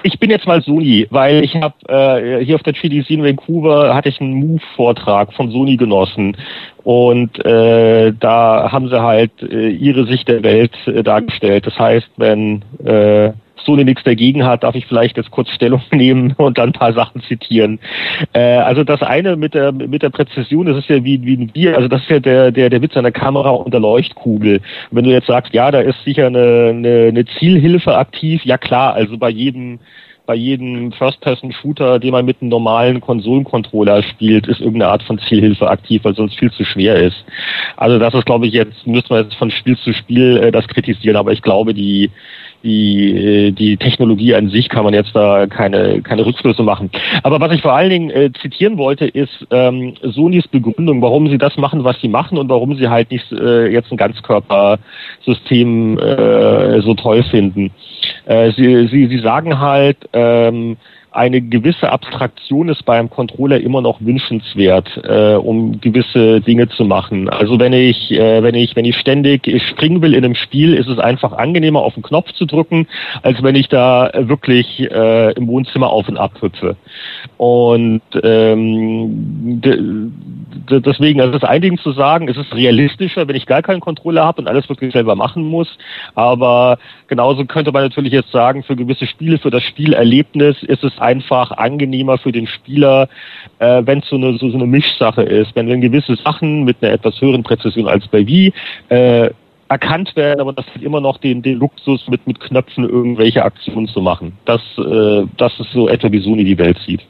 Ich bin jetzt mal Sony, weil ich habe äh, hier auf der GDC in Vancouver hatte ich einen Move-Vortrag von Sony genossen und äh, da haben sie halt äh, ihre Sicht der Welt äh, dargestellt. Das heißt, wenn äh, Sony nichts dagegen hat, darf ich vielleicht jetzt kurz Stellung nehmen und dann ein paar Sachen zitieren. Äh, also das eine mit der mit der Präzision, das ist ja wie wie ein Bier, also das ist ja der der der Witz an der Kamera und der Leuchtkugel. wenn du jetzt sagst, ja, da ist sicher eine, eine, eine Zielhilfe aktiv, ja klar, also bei jedem bei jedem First-Person-Shooter, den man mit einem normalen Konsolencontroller spielt, ist irgendeine Art von Zielhilfe aktiv, weil sonst viel zu schwer ist. Also das ist, glaube ich, jetzt, müssen wir jetzt von Spiel zu Spiel äh, das kritisieren, aber ich glaube, die die, äh, die Technologie an sich kann man jetzt da keine, keine Rückschlüsse machen. Aber was ich vor allen Dingen äh, zitieren wollte, ist ähm, Sonys Begründung, warum sie das machen, was sie machen und warum sie halt nicht äh, jetzt ein Ganzkörpersystem äh, so toll finden. Äh, sie, sie, sie sagen halt, ähm, eine gewisse Abstraktion ist beim Controller immer noch wünschenswert, äh, um gewisse Dinge zu machen. Also wenn ich, äh, wenn ich, wenn ich ständig springen will in einem Spiel, ist es einfach angenehmer, auf den Knopf zu drücken, als wenn ich da wirklich äh, im Wohnzimmer auf und ab hüpfe. Und ähm, deswegen, also das eine zu sagen, es ist realistischer, wenn ich gar keinen Controller habe und alles wirklich selber machen muss. Aber genauso könnte man natürlich jetzt sagen, für gewisse Spiele, für das Spielerlebnis ist es einfach angenehmer für den Spieler, äh, wenn es so eine, so, so eine Mischsache ist. Wenn, wenn gewisse Sachen mit einer etwas höheren Präzision als bei Wii äh, erkannt werden, aber das hat immer noch den, den Luxus, mit, mit Knöpfen irgendwelche Aktionen zu machen. Das, äh, das ist so etwa, wie Sony die Welt sieht.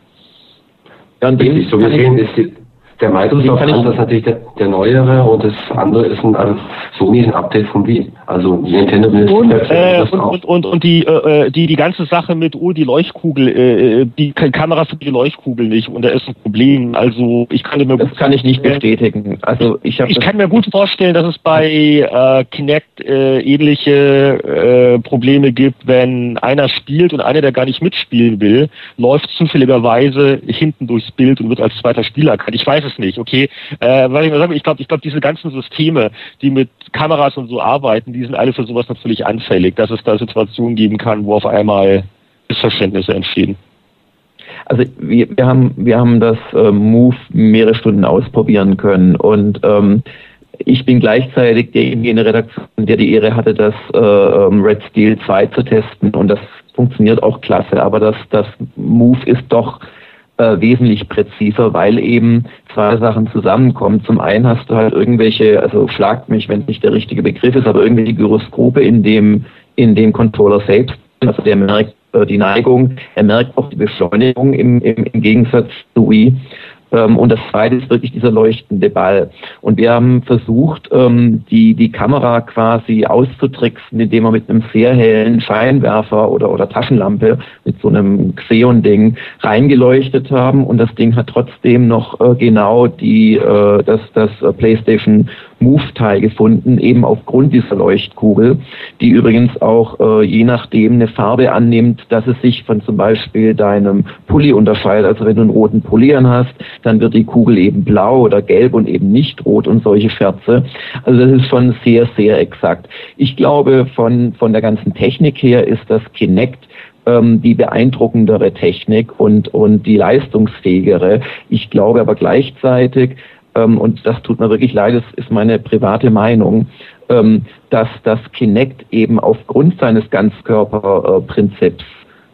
Ja, und dem, so gesehen ist die, der Microsoft-Ansatz ist natürlich der, der neuere und das andere ist ein, also Sony ist ein Update von Wii. Also Nintendo will und, äh, und, und, und, und die, äh, die, die ganze Sache mit, oh, die Leuchtkugel, äh, die Kamera für die Leuchtkugel nicht und da ist ein Problem. Also ich kann mir das gut kann ich nicht bestätigen. Also ich, ich kann mir gut vorstellen, dass es bei äh, Kinect äh, ähnliche äh, Probleme gibt, wenn einer spielt und einer, der gar nicht mitspielen will, läuft zufälligerweise hinten durchs Bild und wird als zweiter Spieler erkannt. Ich weiß es nicht, okay. Äh, weil ich mal sage, ich glaube, ich glaube, diese ganzen Systeme, die mit Kameras und so arbeiten, die sind alle für sowas natürlich anfällig, dass es da Situationen geben kann, wo auf einmal Missverständnisse entstehen. Also wir, wir haben wir haben das äh, Move mehrere Stunden ausprobieren können und ähm, ich bin gleichzeitig derjenige in der Redaktion, der die Ehre hatte, das äh, ähm, Red Steel 2 zu testen und das funktioniert auch klasse, aber das, das Move ist doch äh, wesentlich präziser, weil eben zwei Sachen zusammenkommen. Zum einen hast du halt irgendwelche, also schlagt mich, wenn es nicht der richtige Begriff ist, aber irgendwelche Gyroskope in dem, in dem Controller selbst. Also der merkt äh, die Neigung, er merkt auch die Beschleunigung im, im, im Gegensatz zu Wii. Ähm, und das zweite ist wirklich dieser leuchtende Ball. Und wir haben versucht, ähm, die, die Kamera quasi auszutricksen, indem wir mit einem sehr hellen Scheinwerfer oder, oder Taschenlampe mit so einem Xeon-Ding reingeleuchtet haben. Und das Ding hat trotzdem noch äh, genau die, äh, das, das PlayStation Move-Teil gefunden, eben aufgrund dieser Leuchtkugel, die übrigens auch äh, je nachdem eine Farbe annimmt, dass es sich von zum Beispiel deinem Pulli unterscheidet. Also wenn du einen roten Pulli hast, dann wird die Kugel eben blau oder gelb und eben nicht rot und solche Scherze. Also das ist schon sehr, sehr exakt. Ich glaube, von, von der ganzen Technik her ist das Kinect ähm, die beeindruckendere Technik und, und die leistungsfähigere. Ich glaube aber gleichzeitig, ähm, und das tut mir wirklich leid, das ist meine private Meinung, ähm, dass das Kinect eben aufgrund seines Ganzkörperprinzips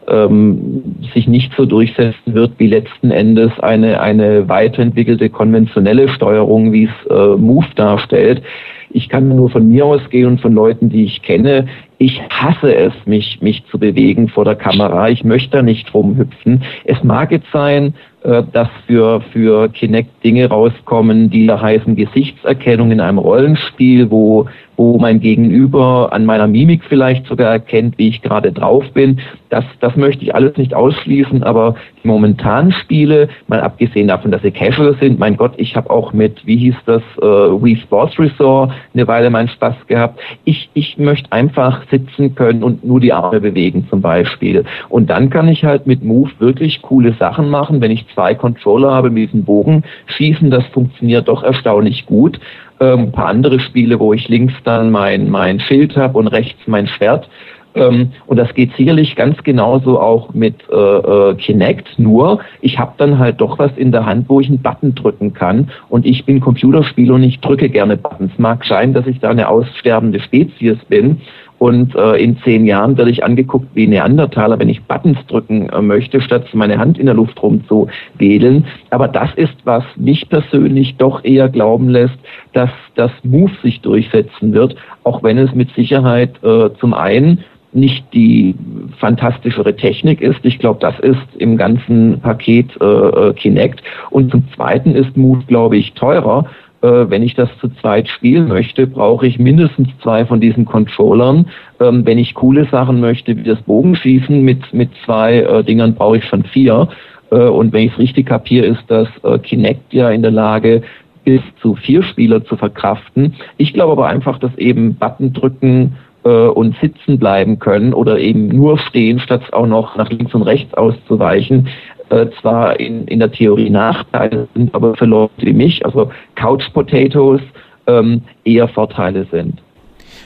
ähm, sich nicht so durchsetzen wird wie letzten Endes eine, eine weiterentwickelte konventionelle Steuerung, wie es äh, Move darstellt. Ich kann nur von mir ausgehen und von Leuten, die ich kenne. Ich hasse es, mich, mich zu bewegen vor der Kamera. Ich möchte da nicht rumhüpfen. Es mag jetzt sein, dass für, für Kinect Dinge rauskommen, die da heißen Gesichtserkennung in einem Rollenspiel, wo, wo mein Gegenüber an meiner Mimik vielleicht sogar erkennt, wie ich gerade drauf bin. Das, das möchte ich alles nicht ausschließen, aber die momentanen Spiele, mal abgesehen davon, dass sie casual sind, mein Gott, ich habe auch mit, wie hieß das, äh, Wii Sports Resort eine Weile meinen Spaß gehabt. Ich, ich möchte einfach sitzen können und nur die Arme bewegen zum Beispiel. Und dann kann ich halt mit Move wirklich coole Sachen machen. Wenn ich zwei Controller habe mit diesem Bogen schießen, das funktioniert doch erstaunlich gut. Ähm, ein paar andere Spiele, wo ich links dann mein, mein Schild habe und rechts mein Schwert. Ähm, und das geht sicherlich ganz genauso auch mit äh, äh, Kinect, nur ich habe dann halt doch was in der Hand, wo ich einen Button drücken kann. Und ich bin Computerspieler und ich drücke gerne Buttons. Mag sein, dass ich da eine aussterbende Spezies bin. Und äh, in zehn Jahren werde ich angeguckt wie Neandertaler, wenn ich Buttons drücken äh, möchte, statt meine Hand in der Luft rumzuwedeln. Aber das ist, was mich persönlich doch eher glauben lässt, dass das Move sich durchsetzen wird, auch wenn es mit Sicherheit äh, zum einen nicht die fantastischere Technik ist. Ich glaube, das ist im ganzen Paket äh, äh, Kinect. Und zum Zweiten ist Move, glaube ich, teurer. Äh, wenn ich das zu zweit spielen möchte, brauche ich mindestens zwei von diesen Controllern. Ähm, wenn ich coole Sachen möchte, wie das Bogenschießen mit, mit zwei äh, Dingern, brauche ich schon vier. Äh, und wenn ich es richtig kapiere, ist das Kinect ja in der Lage, bis zu vier Spieler zu verkraften. Ich glaube aber einfach, dass eben Button drücken und sitzen bleiben können oder eben nur stehen, statt auch noch nach links und rechts auszuweichen, äh, zwar in, in der Theorie Nachteile sind, aber für Leute wie mich, also Couch Potatoes, ähm, eher Vorteile sind.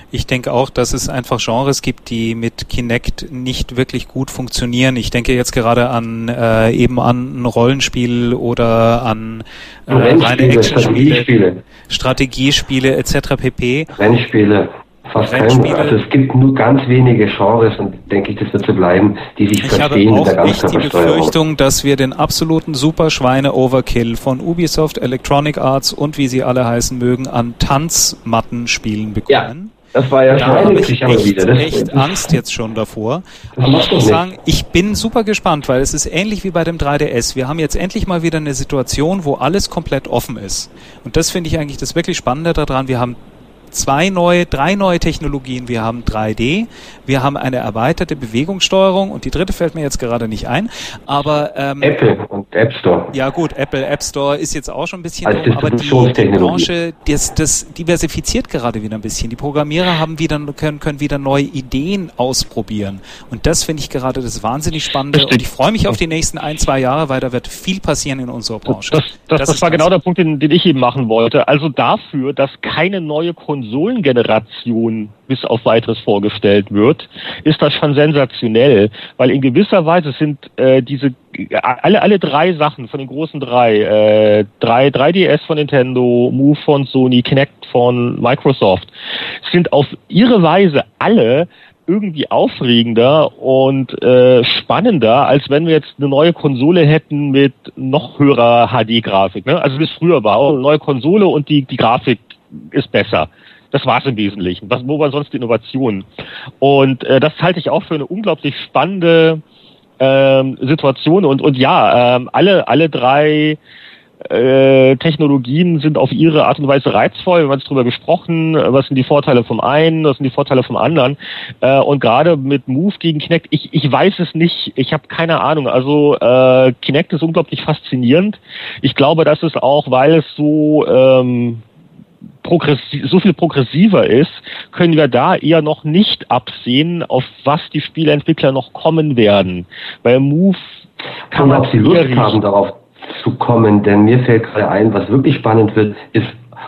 Ich denke auch, dass es einfach Genres gibt, die mit Kinect nicht wirklich gut funktionieren. Ich denke jetzt gerade an äh, eben an ein Rollenspiel oder an äh, reine Actionspiele, Strategiespiele, Strategiespiele etc. pp. Rennspiele. Fast kein, also es gibt nur ganz wenige Genres und denke ich, das wird so bleiben, die sich ich verstehen habe auch nicht die Befürchtung, dass wir den absoluten Superschweine-Overkill von Ubisoft, Electronic Arts und wie sie alle heißen mögen, an Tanzmatten spielen bekommen. Ja. Das war ja da habe ich echt, wieder. echt Angst jetzt schon davor. Aber ich muss sagen, ich bin super gespannt, weil es ist ähnlich wie bei dem 3DS. Wir haben jetzt endlich mal wieder eine Situation, wo alles komplett offen ist. Und das finde ich eigentlich das wirklich Spannende daran. Wir haben zwei neue, drei neue Technologien. Wir haben 3D, wir haben eine erweiterte Bewegungssteuerung und die dritte fällt mir jetzt gerade nicht ein. Aber ähm, Apple und App Store. Ja gut, Apple App Store ist jetzt auch schon ein bisschen also dumm, aber die, die Branche, das, das diversifiziert gerade wieder ein bisschen. Die Programmierer haben wieder können, können wieder neue Ideen ausprobieren und das finde ich gerade das wahnsinnig Spannende und ich freue mich auf die nächsten ein zwei Jahre, weil da wird viel passieren in unserer Branche. Das, das, das, das war genau der Punkt, den, den ich eben machen wollte. Also dafür, dass keine neue Konsole Konsolengeneration bis auf weiteres vorgestellt wird, ist das schon sensationell, weil in gewisser Weise sind äh, diese alle alle drei Sachen von den großen drei, äh, drei 3DS von Nintendo, Move von Sony, Kinect von Microsoft, sind auf ihre Weise alle irgendwie aufregender und äh, spannender, als wenn wir jetzt eine neue Konsole hätten mit noch höherer HD-Grafik. Ne? Also wie es früher war, eine neue Konsole und die, die Grafik ist besser. Das war es im Wesentlichen. Was, wo war sonst die Innovation? Und äh, das halte ich auch für eine unglaublich spannende ähm, Situation. Und, und ja, ähm, alle, alle drei äh, Technologien sind auf ihre Art und Weise reizvoll. Wir haben jetzt drüber gesprochen, was sind die Vorteile vom einen, was sind die Vorteile vom anderen. Äh, und gerade mit Move gegen Kinect, ich, ich weiß es nicht, ich habe keine Ahnung. Also äh, Kinect ist unglaublich faszinierend. Ich glaube, das ist auch, weil es so ähm, so viel progressiver ist, können wir da eher noch nicht absehen, auf was die Spieleentwickler noch kommen werden. Bei Move kann man, ob sie Lust haben, darauf zu kommen, denn mir fällt gerade ein, was wirklich spannend wird, ist,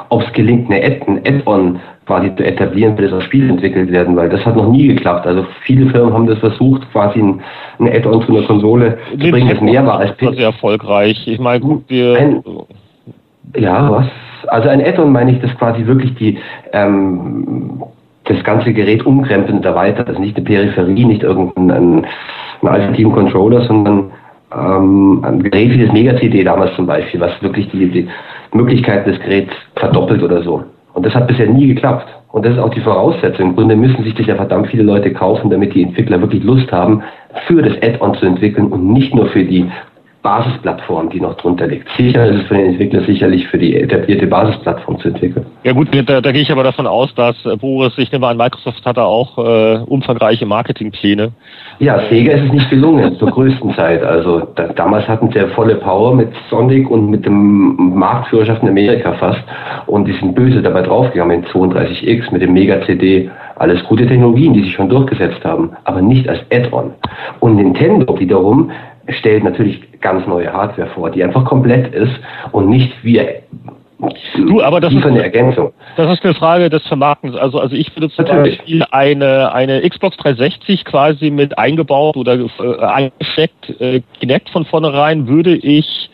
ob es gelingt, eine Add ein Add-on quasi zu etablieren, bis das Spiel entwickelt werden, weil das hat noch nie geklappt. Also viele Firmen haben das versucht, quasi ein, ein Add-on zu einer Konsole zu bringen, das mehr war als Das sehr erfolgreich. Ich meine, gut, wir... Ein, ja, was? Also ein Add-on meine ich, das quasi wirklich die ähm, das ganze Gerät umkrempelt und erweitert. Also nicht eine Peripherie, nicht irgendein ein, ein alternativen Controller, sondern ähm, ein Gerät wie das Mega-CD damals zum Beispiel, was wirklich die, die Möglichkeiten des Geräts verdoppelt oder so. Und das hat bisher nie geklappt. Und das ist auch die Voraussetzung. Im Grunde müssen sich das ja verdammt viele Leute kaufen, damit die Entwickler wirklich Lust haben, für das Add-on zu entwickeln und nicht nur für die Basisplattform, die noch drunter liegt. Sicher ist es für den Entwickler sicherlich für die etablierte Basisplattform zu entwickeln. Ja gut, da, da gehe ich aber davon aus, dass äh, Boris, ich nehme an, Microsoft hat da auch äh, umfangreiche Marketingpläne. Ja, Sega ist es nicht gelungen zur größten Zeit. Also da, damals hatten sie ja volle Power mit Sonic und mit dem Marktführerschaft in Amerika fast und die sind böse dabei draufgegangen mit 32X, mit dem Mega-CD Alles gute Technologien, die sich schon durchgesetzt haben, aber nicht als Add-on. Und Nintendo wiederum stellt natürlich ganz neue Hardware vor, die einfach komplett ist und nicht wie Du, aber das ist eine Ergänzung. Das ist eine Frage des Vermarktens. Also, also ich würde zum Natürlich. Beispiel eine, eine Xbox 360 quasi mit eingebaut oder äh, eingesteckt, äh, Kinect von vornherein, würde ich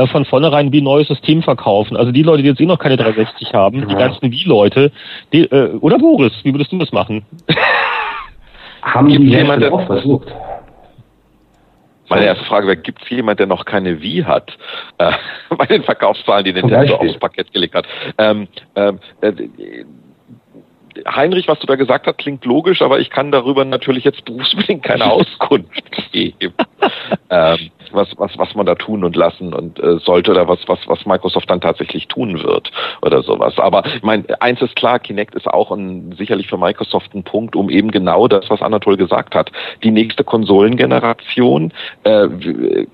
äh, von vornherein wie ein neues System verkaufen. Also die Leute, die jetzt eh noch keine 360 haben, ja. die ganzen Wii-Leute, äh, oder Boris, wie würdest du das machen? Haben die jemand auch versucht? Meine erste Frage wäre, gibt es jemand, der noch keine Wii hat? Äh, bei den Verkaufszahlen, die Nintendo aufs Parkett gelegt hat. Ähm, ähm, äh, Heinrich, was du da gesagt hast, klingt logisch, aber ich kann darüber natürlich jetzt berufsbedingt keine Auskunft geben. ähm, was, was, was man da tun und lassen und äh, sollte oder was, was, was Microsoft dann tatsächlich tun wird oder sowas. Aber ich meine, eins ist klar, Kinect ist auch ein, sicherlich für Microsoft ein Punkt, um eben genau das, was Anatol gesagt hat. Die nächste Konsolengeneration äh,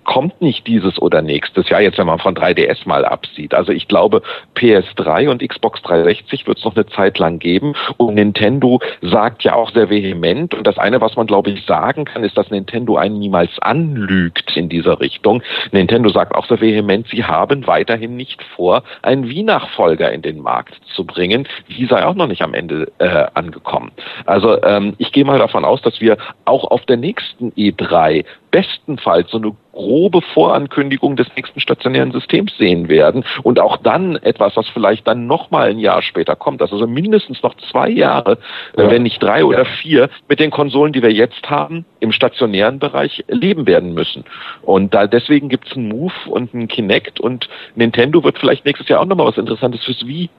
kommt nicht dieses oder nächstes Jahr, jetzt wenn man von 3DS mal absieht. Also ich glaube, PS3 und Xbox 360 wird es noch eine Zeit lang geben. Und Nintendo sagt ja auch sehr vehement, und das eine, was man, glaube ich, sagen kann, ist, dass Nintendo einen niemals anlügt in dieser Richtung. Nintendo sagt auch sehr vehement, sie haben weiterhin nicht vor, einen Wii-Nachfolger in den Markt zu bringen. Wie sei auch noch nicht am Ende äh, angekommen. Also ähm, ich gehe mal davon aus, dass wir auch auf der nächsten E3 bestenfalls so eine grobe Vorankündigung des nächsten stationären Systems sehen werden und auch dann etwas, was vielleicht dann noch mal ein Jahr später kommt, also mindestens noch zwei Jahre, äh, ja. wenn nicht drei oder ja. vier, mit den Konsolen, die wir jetzt haben, im stationären Bereich leben werden müssen. Und da deswegen gibt es einen Move und einen Kinect und Nintendo wird vielleicht nächstes Jahr auch noch mal was Interessantes fürs Wii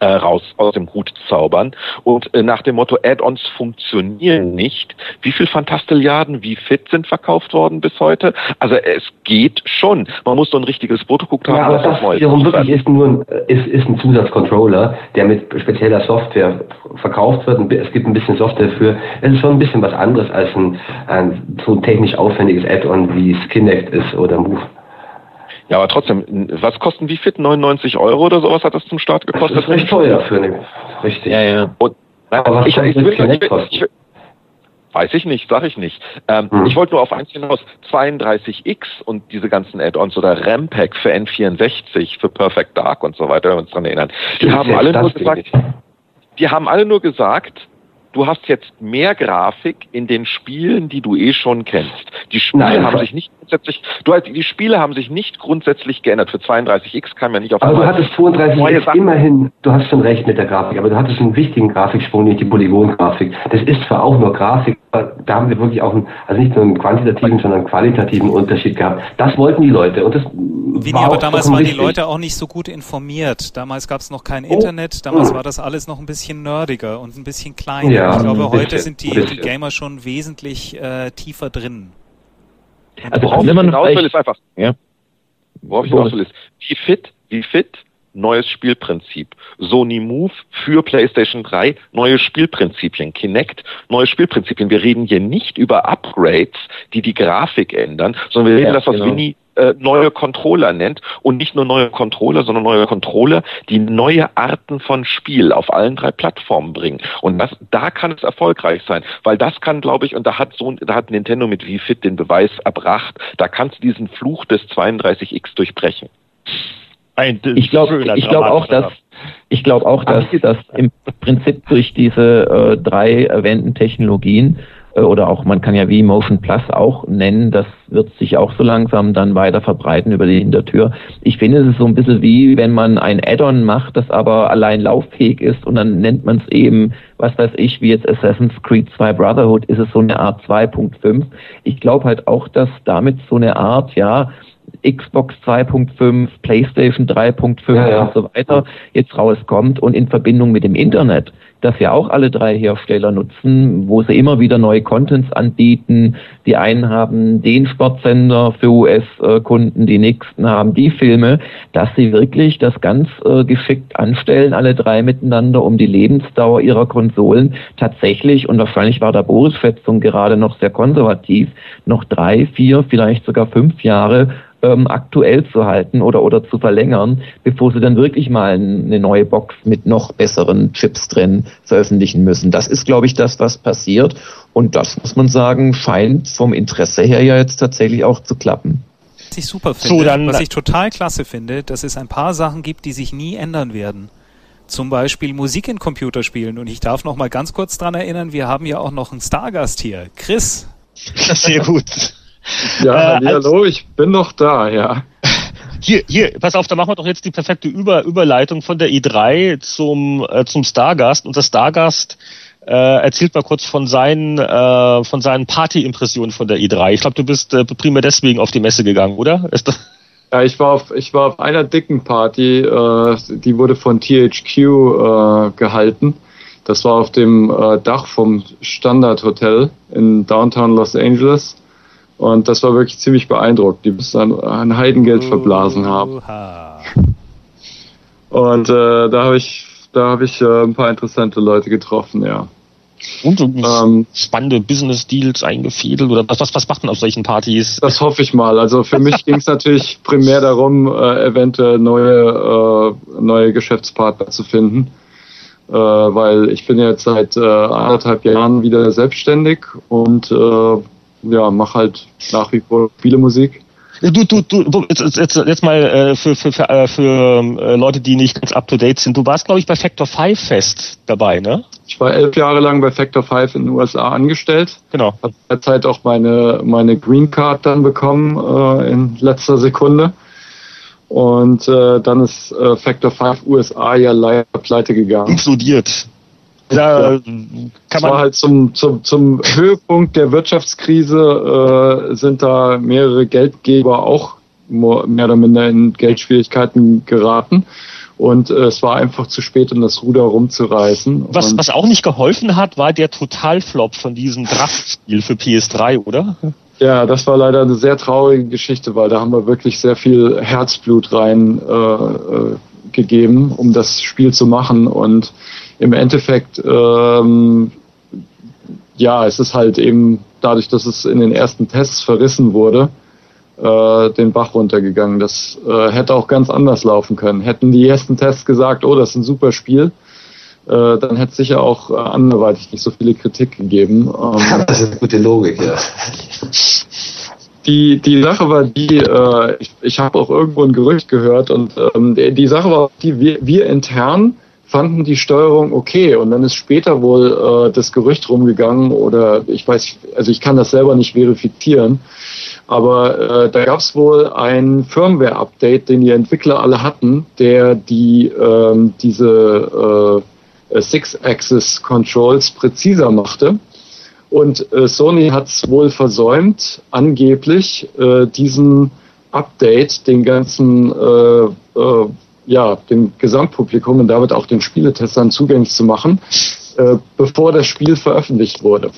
äh, raus aus dem Hut zaubern. Und äh, nach dem Motto, Add-ons funktionieren nicht. Wie viel Fantastilliarden, wie fit sind verkauft worden bis heute? Also es geht schon. Man muss so ein richtiges Protokoll haben. Ja, aber das wiederum wirklich ist nur ein, ist, ist ein Zusatzcontroller, der mit spezieller Software verkauft wird. Es gibt ein bisschen Software für. Es ist schon ein bisschen was anderes als ein, ein so ein technisch aufwendiges Add-on wie Kinect ist oder Move. Ja, aber trotzdem, was kosten wie fit? 99 Euro oder sowas hat das zum Start gekostet? Das ist recht teuer für eine. Richtig. Ja, ja. Und, aber was ich, ich, will, ich, will, ich, Weiß ich nicht, sag ich nicht. Ähm, hm. Ich wollte nur auf eins hinaus. 32X und diese ganzen Add-ons oder RAM-Pack für N64, für Perfect Dark und so weiter, wenn wir uns daran erinnern. Die haben alle nur gesagt, die haben alle nur gesagt, du hast jetzt mehr Grafik in den Spielen, die du eh schon kennst. Die Spiele Nein, haben sich nicht grundsätzlich, du hast, die Spiele haben sich nicht grundsätzlich geändert. Für 32X kam ja nicht auf Aber du hattest 32X immerhin, du hast schon recht mit der Grafik, aber du hattest einen wichtigen Grafiksprung, nicht die Polygon-Grafik. Das ist zwar auch nur Grafik, aber da haben wir wirklich auch einen, also nicht nur einen quantitativen, sondern einen qualitativen Unterschied gehabt. Das wollten die Leute und das Vini, aber damals waren die Leute auch nicht so gut informiert. Damals gab es noch kein oh. Internet, damals oh. war das alles noch ein bisschen nerdiger und ein bisschen kleiner. Ja, ich glaube, heute sind die, die Gamer schon wesentlich äh, tiefer drin. Also worauf wenn man hinaus will, ist einfach, ja. worauf ich hinaus will, ist, wie fit, wie fit, neues Spielprinzip. Sony Move für PlayStation 3, neue Spielprinzipien. Kinect, neue Spielprinzipien. Wir reden hier nicht über Upgrades, die die Grafik ändern, sondern wir reden ja, das, was genau. Winnie äh, neue Controller nennt und nicht nur neue Controller, sondern neue Controller, die neue Arten von Spiel auf allen drei Plattformen bringen. Und das, da kann es erfolgreich sein, weil das kann, glaube ich, und da hat so, da hat Nintendo mit Wii Fit den Beweis erbracht, da kannst du diesen Fluch des 32X durchbrechen. Ein, ich glaube ich glaube auch, dass ich glaube auch, dass das im Prinzip durch diese äh, drei erwähnten Technologien äh, oder auch man kann ja wie Motion Plus auch nennen, das wird sich auch so langsam dann weiter verbreiten über die Hintertür. Ich finde, es ist so ein bisschen wie, wenn man ein Add-on macht, das aber allein lauffähig ist und dann nennt man es eben, was weiß ich, wie jetzt Assassin's Creed 2 Brotherhood, ist es so eine Art 2.5. Ich glaube halt auch, dass damit so eine Art, ja, Xbox 2.5, PlayStation 3.5 ja, ja. und so weiter jetzt rauskommt und in Verbindung mit dem Internet, das ja auch alle drei Hersteller nutzen, wo sie immer wieder neue Contents anbieten. Die einen haben den Sportsender für US-Kunden, die nächsten haben die Filme, dass sie wirklich das ganz äh, geschickt anstellen, alle drei miteinander, um die Lebensdauer ihrer Konsolen tatsächlich, und wahrscheinlich war der Boris-Schätzung gerade noch sehr konservativ, noch drei, vier, vielleicht sogar fünf Jahre ähm, aktuell zu halten oder, oder zu verlängern, bevor sie dann wirklich mal eine neue Box mit noch besseren Chips drin veröffentlichen müssen. Das ist, glaube ich, das, was passiert. Und das muss man sagen, scheint vom Interesse her ja jetzt tatsächlich auch zu klappen. Was ich super finde, so, dann, was ich total klasse finde, dass es ein paar Sachen gibt, die sich nie ändern werden. Zum Beispiel Musik in Computerspielen. Und ich darf noch mal ganz kurz dran erinnern, wir haben ja auch noch einen Stargast hier. Chris. Sehr gut. Ja, äh, hallo, ich bin noch da, ja. Hier, hier, pass auf, da machen wir doch jetzt die perfekte Über Überleitung von der i3 zum, äh, zum Stargast. Und der Stargast äh, erzählt mal kurz von seinen, äh, von seinen Party-Impressionen von der i3. Ich glaube, du bist äh, primär deswegen auf die Messe gegangen, oder? Ja, ich war auf, ich war auf einer dicken Party, äh, die wurde von THQ äh, gehalten. Das war auf dem äh, Dach vom Standard Hotel in Downtown Los Angeles. Und das war wirklich ziemlich beeindruckt. Die müssen ein Heidengeld verblasen haben. Und äh, da habe ich, da habe ich äh, ein paar interessante Leute getroffen, ja. Und so ähm, spannende Business Deals eingefädelt oder was, was, was macht man auf solchen Partys? Das hoffe ich mal. Also für mich ging es natürlich primär darum, äh, eventuell neue, äh, neue Geschäftspartner zu finden. Äh, weil ich bin jetzt seit äh, anderthalb Jahren wieder selbstständig und äh, ja, mach halt nach wie vor viele Musik. Du, du, du, jetzt, jetzt, jetzt mal äh, für, für, für, äh, für äh, Leute, die nicht ganz up to date sind. Du warst, glaube ich, bei Factor 5 Fest dabei, ne? Ich war elf Jahre lang bei Factor 5 in den USA angestellt. Genau. Habe derzeit auch meine, meine Green Card dann bekommen äh, in letzter Sekunde. Und äh, dann ist äh, Factor 5 USA ja leider pleite gegangen. Implodiert. Da ja. kann man war halt zum, zum, zum Höhepunkt der Wirtschaftskrise äh, sind da mehrere Geldgeber auch mehr oder minder in Geldschwierigkeiten geraten. Und äh, es war einfach zu spät, um das Ruder rumzureißen. Was, was auch nicht geholfen hat, war der Totalflop von diesem Draftspiel für PS3, oder? Ja, das war leider eine sehr traurige Geschichte, weil da haben wir wirklich sehr viel Herzblut rein äh, äh, gegeben, um das Spiel zu machen. Und im Endeffekt, ähm, ja, es ist halt eben dadurch, dass es in den ersten Tests verrissen wurde, äh, den Bach runtergegangen. Das äh, hätte auch ganz anders laufen können. Hätten die ersten Tests gesagt, oh, das ist ein super Spiel, äh, dann hätte es sicher auch äh, anderweitig nicht so viele Kritik gegeben. Ähm, das ist eine gute Logik, ja. Die, die Sache war die, äh, ich, ich habe auch irgendwo ein Gerücht gehört und ähm, die Sache war die, wir, wir intern fanden die Steuerung okay und dann ist später wohl äh, das Gerücht rumgegangen oder ich weiß, also ich kann das selber nicht verifizieren, aber äh, da gab es wohl ein Firmware-Update, den die Entwickler alle hatten, der die ähm, diese äh, Six-Axis-Controls präziser machte. Und äh, Sony hat es wohl versäumt, angeblich äh, diesen Update den ganzen äh, äh, ja, dem Gesamtpublikum und damit auch den Spieletestern zugänglich zu machen, äh, bevor das Spiel veröffentlicht wurde.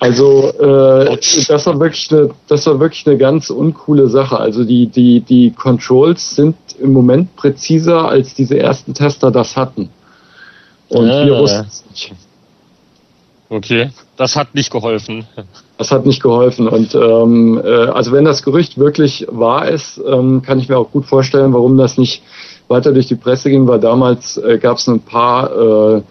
Also äh, das war wirklich eine, das war wirklich eine ganz uncoole Sache. Also die die die Controls sind im Moment präziser als diese ersten Tester das hatten. Und ah. wir wussten es nicht. Okay, das hat nicht geholfen. Das hat nicht geholfen. Und ähm, äh, also wenn das Gerücht wirklich wahr ist, ähm, kann ich mir auch gut vorstellen, warum das nicht weiter durch die Presse ging, weil damals äh, gab es ein paar äh,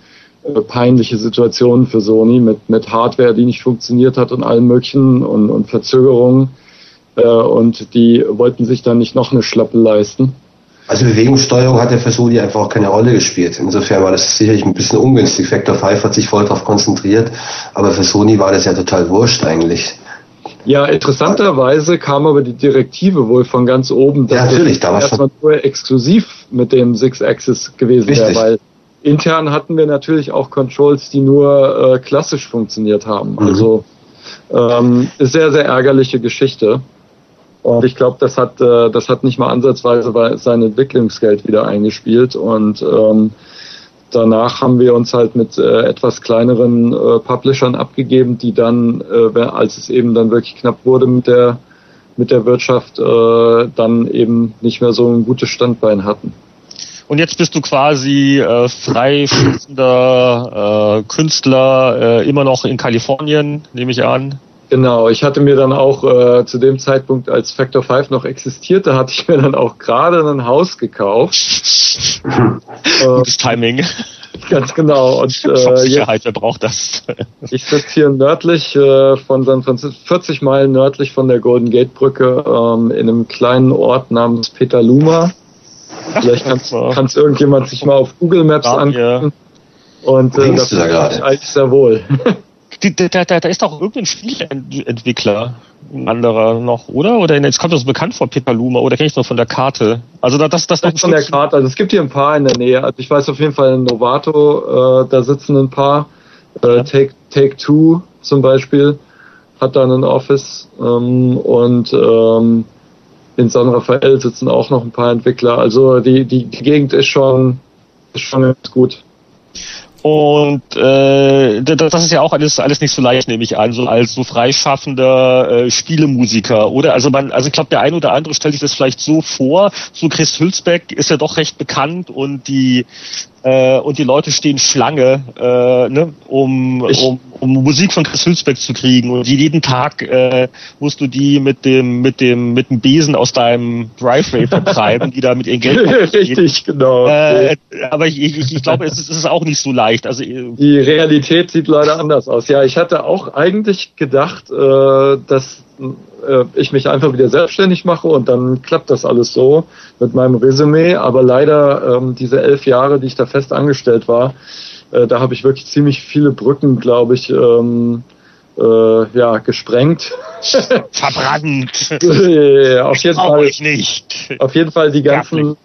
äh, peinliche Situationen für Sony mit, mit Hardware, die nicht funktioniert hat und allem möglichen und, und Verzögerungen. Äh, und die wollten sich dann nicht noch eine Schlappe leisten. Also Bewegungssteuerung hat ja für Sony einfach auch keine Rolle gespielt. Insofern war das sicherlich ein bisschen ungünstig. Factor 5 hat sich voll darauf konzentriert, aber für Sony war das ja total wurscht eigentlich. Ja, interessanterweise kam aber die Direktive wohl von ganz oben, dass ja, natürlich, da erstmal nur exklusiv mit dem Six Axis gewesen wäre, weil intern hatten wir natürlich auch Controls, die nur äh, klassisch funktioniert haben. Mhm. Also ähm, sehr, sehr ärgerliche Geschichte. Und ich glaube, das hat, äh, das hat nicht mal ansatzweise sein Entwicklungsgeld wieder eingespielt. Und ähm, danach haben wir uns halt mit äh, etwas kleineren äh, Publishern abgegeben, die dann, äh, als es eben dann wirklich knapp wurde mit der mit der Wirtschaft, äh, dann eben nicht mehr so ein gutes Standbein hatten. Und jetzt bist du quasi äh, frei fließender äh, Künstler, äh, immer noch in Kalifornien, nehme ich an. Genau, ich hatte mir dann auch äh, zu dem Zeitpunkt, als Factor 5 noch existierte, hatte ich mir dann auch gerade ein Haus gekauft. Gutes Timing. Ganz genau. Und äh, Sicherheit, wer braucht das? ich sitze hier nördlich äh, von San Francisco, 40 Meilen nördlich von der Golden Gate Brücke, ähm, in einem kleinen Ort namens Petaluma. Vielleicht kann es irgendjemand sich mal auf Google Maps angucken. Und äh, das da gerade? eigentlich sehr wohl. da, da, da ist doch irgendein Spieleentwickler, ein anderer noch, oder? Oder jetzt kommt das bekannt vor Petaluma oder kenne ich noch von der Karte? Also da, das, das, das von der Karte. Also es gibt hier ein paar in der Nähe. Also ich weiß auf jeden Fall in Novato, äh, da sitzen ein paar. Äh, ja. Take Take Two zum Beispiel hat da ein Office ähm, und ähm, in San Rafael sitzen auch noch ein paar Entwickler. Also die, die, die Gegend ist schon, ist schon ganz gut. Und äh, das ist ja auch alles alles nicht so leicht, nehme ich an, so als so freischaffender äh, Spielemusiker, oder? Also man, also ich glaube, der eine oder andere stellt sich das vielleicht so vor. So Chris Hülsbeck ist ja doch recht bekannt und die äh, und die Leute stehen Schlange, äh, ne, um, um, um Musik von Chris Hülsbeck zu kriegen. Und jeden Tag äh, musst du die mit dem, mit dem, mit dem Besen aus deinem Driveway vertreiben, die da mit ihrem Geld Richtig, genau. Äh, aber ich, ich, ich glaube, es ist, es ist auch nicht so leicht. Also äh, die Realität sieht leider anders aus. Ja, ich hatte auch eigentlich gedacht, äh, dass äh, ich mich einfach wieder selbstständig mache und dann klappt das alles so mit meinem Resümee. Aber leider ähm, diese elf Jahre, die ich da fest angestellt war, äh, da habe ich wirklich ziemlich viele Brücken, glaube ich, ähm, äh, ja, gesprengt. Verbrannt. auf jeden Fall. Ich nicht. Auf jeden Fall die ganzen,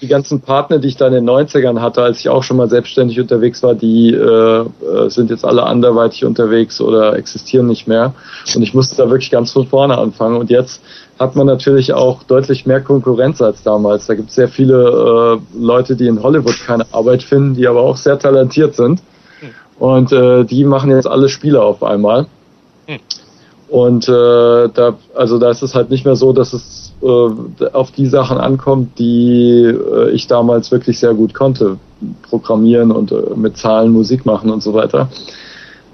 die ganzen Partner, die ich da in den 90ern hatte, als ich auch schon mal selbstständig unterwegs war, die äh, äh, sind jetzt alle anderweitig unterwegs oder existieren nicht mehr. Und ich musste da wirklich ganz von vorne anfangen. Und jetzt hat man natürlich auch deutlich mehr Konkurrenz als damals. Da gibt es sehr viele äh, Leute, die in Hollywood keine Arbeit finden, die aber auch sehr talentiert sind. Hm. Und äh, die machen jetzt alle Spiele auf einmal. Und äh, da, also da ist es halt nicht mehr so, dass es äh, auf die Sachen ankommt, die äh, ich damals wirklich sehr gut konnte. Programmieren und äh, mit Zahlen Musik machen und so weiter.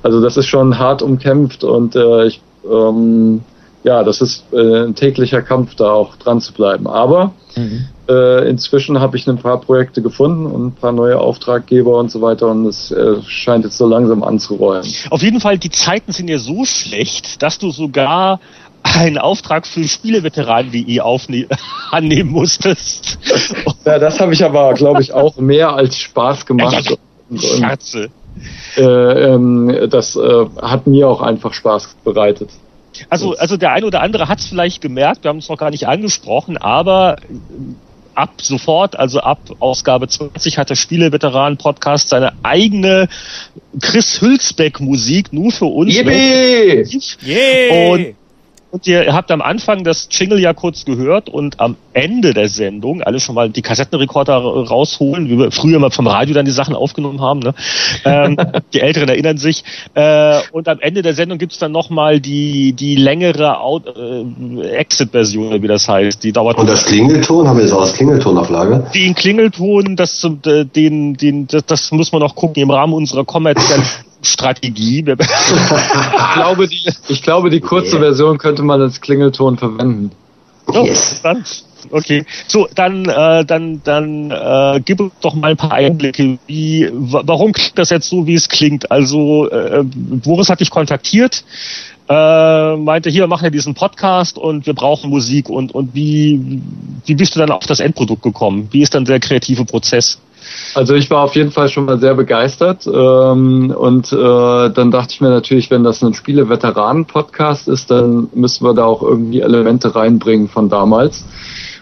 Also das ist schon hart umkämpft und äh, ich, ähm, ja, das ist äh, ein täglicher Kampf, da auch dran zu bleiben. Aber mhm. äh, inzwischen habe ich ein paar Projekte gefunden und ein paar neue Auftraggeber und so weiter und es äh, scheint jetzt so langsam anzurollen. Auf jeden Fall, die Zeiten sind ja so schlecht, dass du sogar einen Auftrag für Spieleveteranen.de annehmen musstest. ja, das habe ich aber, glaube ich, auch mehr als Spaß gemacht. Ja, und, äh, ähm, das äh, hat mir auch einfach Spaß bereitet. Also, also der eine oder andere hat es vielleicht gemerkt, wir haben es noch gar nicht angesprochen, aber ab sofort, also ab Ausgabe 20 hat der Spieleveteran-Podcast seine eigene Chris Hülsbeck-Musik nur für uns. Yippie! Yeah! Und und ihr habt am Anfang das Jingle ja kurz gehört und am Ende der Sendung alle schon mal die Kassettenrekorder rausholen, wie wir früher mal vom Radio dann die Sachen aufgenommen haben. Ne? Ähm, die Älteren erinnern sich. Äh, und am Ende der Sendung gibt's dann nochmal die, die längere äh, Exit-Version, wie das heißt. Die dauert und das Klingelton, haben wir jetzt auch das Klingelton auf Lager? Den Klingelton, das, den, den, das, das muss man noch gucken im Rahmen unserer kommerziellen Strategie. ich, glaube, die, ich glaube, die kurze Version könnte man als Klingelton verwenden. Oh, yes. dann, okay. So, dann, äh, dann, dann äh, gib uns doch mal ein paar Einblicke. Wie, warum klingt das jetzt so, wie es klingt? Also, äh, Boris hat dich kontaktiert, äh, meinte, hier, machen wir diesen Podcast und wir brauchen Musik. Und, und wie, wie bist du dann auf das Endprodukt gekommen? Wie ist dann der kreative Prozess? Also ich war auf jeden Fall schon mal sehr begeistert ähm, und äh, dann dachte ich mir natürlich, wenn das ein Spiele-Veteranen-Podcast ist, dann müssen wir da auch irgendwie Elemente reinbringen von damals.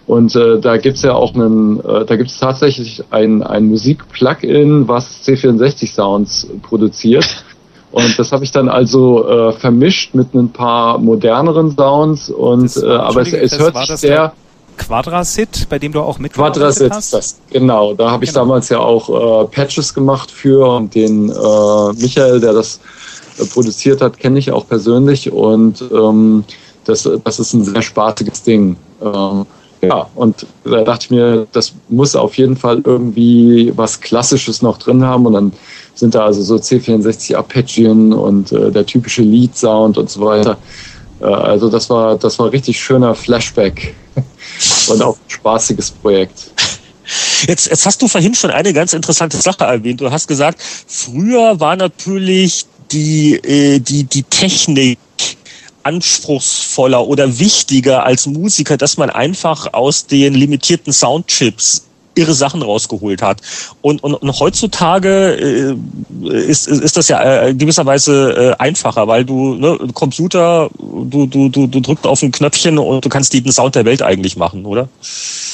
Und äh, da gibt's ja auch einen, äh, da gibt's tatsächlich ein, ein Musik-Plugin, was C64-Sounds produziert. Und das habe ich dann also äh, vermischt mit ein paar moderneren Sounds und äh, aber es, es hört sich sehr Quadrasit, bei dem du auch mit Quadrasit, hast? Das, genau. Da habe ich genau. damals ja auch äh, Patches gemacht für und den äh, Michael, der das äh, produziert hat, kenne ich auch persönlich und ähm, das, das ist ein sehr spaßiges Ding. Ähm, ja, und da dachte ich mir, das muss auf jeden Fall irgendwie was Klassisches noch drin haben und dann sind da also so C64 Arpeggien und äh, der typische Lead-Sound und so weiter. Äh, also das war, das war richtig schöner Flashback und auch ein spaßiges Projekt. Jetzt, jetzt hast du vorhin schon eine ganz interessante Sache erwähnt. Du hast gesagt, früher war natürlich die, äh, die, die Technik anspruchsvoller oder wichtiger als Musiker, dass man einfach aus den limitierten Soundchips irre Sachen rausgeholt hat. Und, und, und heutzutage äh, ist, ist das ja äh, gewisserweise äh, einfacher, weil du ne, Computer, du, du, du, du drückst auf ein Knöpfchen und du kannst jeden Sound der Welt eigentlich machen, oder?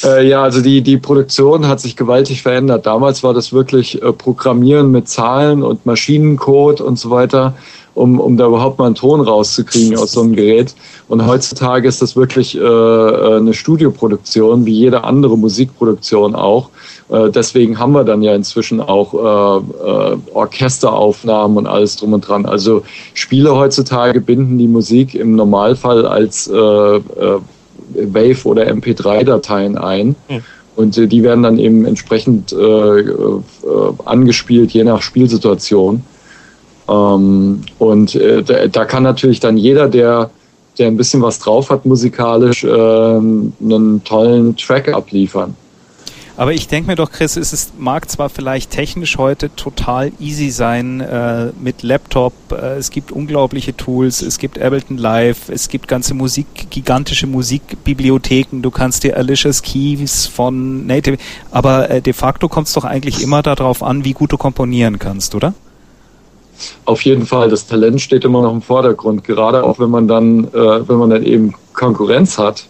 Äh, ja, also die, die Produktion hat sich gewaltig verändert. Damals war das wirklich äh, Programmieren mit Zahlen und Maschinencode und so weiter um, um da überhaupt mal einen Ton rauszukriegen aus so einem Gerät. Und heutzutage ist das wirklich äh, äh, eine Studioproduktion, wie jede andere Musikproduktion auch. Äh, deswegen haben wir dann ja inzwischen auch äh, äh, Orchesteraufnahmen und alles drum und dran. Also Spiele heutzutage binden die Musik im Normalfall als äh, Wave- oder MP3-Dateien ein. Mhm. Und die werden dann eben entsprechend angespielt, je nach Spielsituation. Ähm, und äh, da, da, kann natürlich dann jeder, der, der ein bisschen was drauf hat musikalisch, äh, einen tollen Track abliefern. Aber ich denke mir doch, Chris, es ist, mag zwar vielleicht technisch heute total easy sein äh, mit Laptop, äh, es gibt unglaubliche Tools, es gibt Ableton Live, es gibt ganze Musik, gigantische Musikbibliotheken, du kannst dir Alicia Keys von Native, aber äh, de facto kommt es doch eigentlich immer darauf an, wie gut du komponieren kannst, oder? Auf jeden Fall, das Talent steht immer noch im Vordergrund, gerade auch wenn man dann, äh, wenn man dann eben Konkurrenz hat.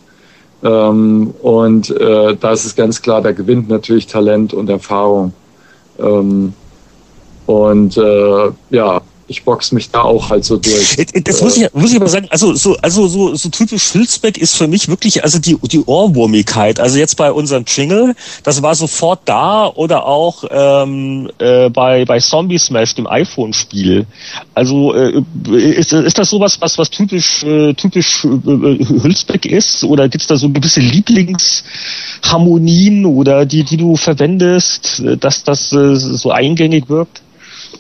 Ähm, und äh, da ist es ganz klar, da gewinnt natürlich Talent und Erfahrung. Ähm, und äh, ja, ich box mich da auch halt so durch. Äh, das muss ich, muss ich aber sagen, also so, also so, so typisch Hülsbeck ist für mich wirklich also die, die Ohrwurmigkeit. Also jetzt bei unserem Jingle, das war sofort da oder auch ähm, äh, bei, bei Zombie Smash, dem iPhone-Spiel. Also äh, ist, ist das sowas, was, was typisch, äh, typisch äh, Hülsbeck ist? Oder gibt's da so gewisse Lieblingsharmonien oder die, die du verwendest, dass das äh, so eingängig wirkt?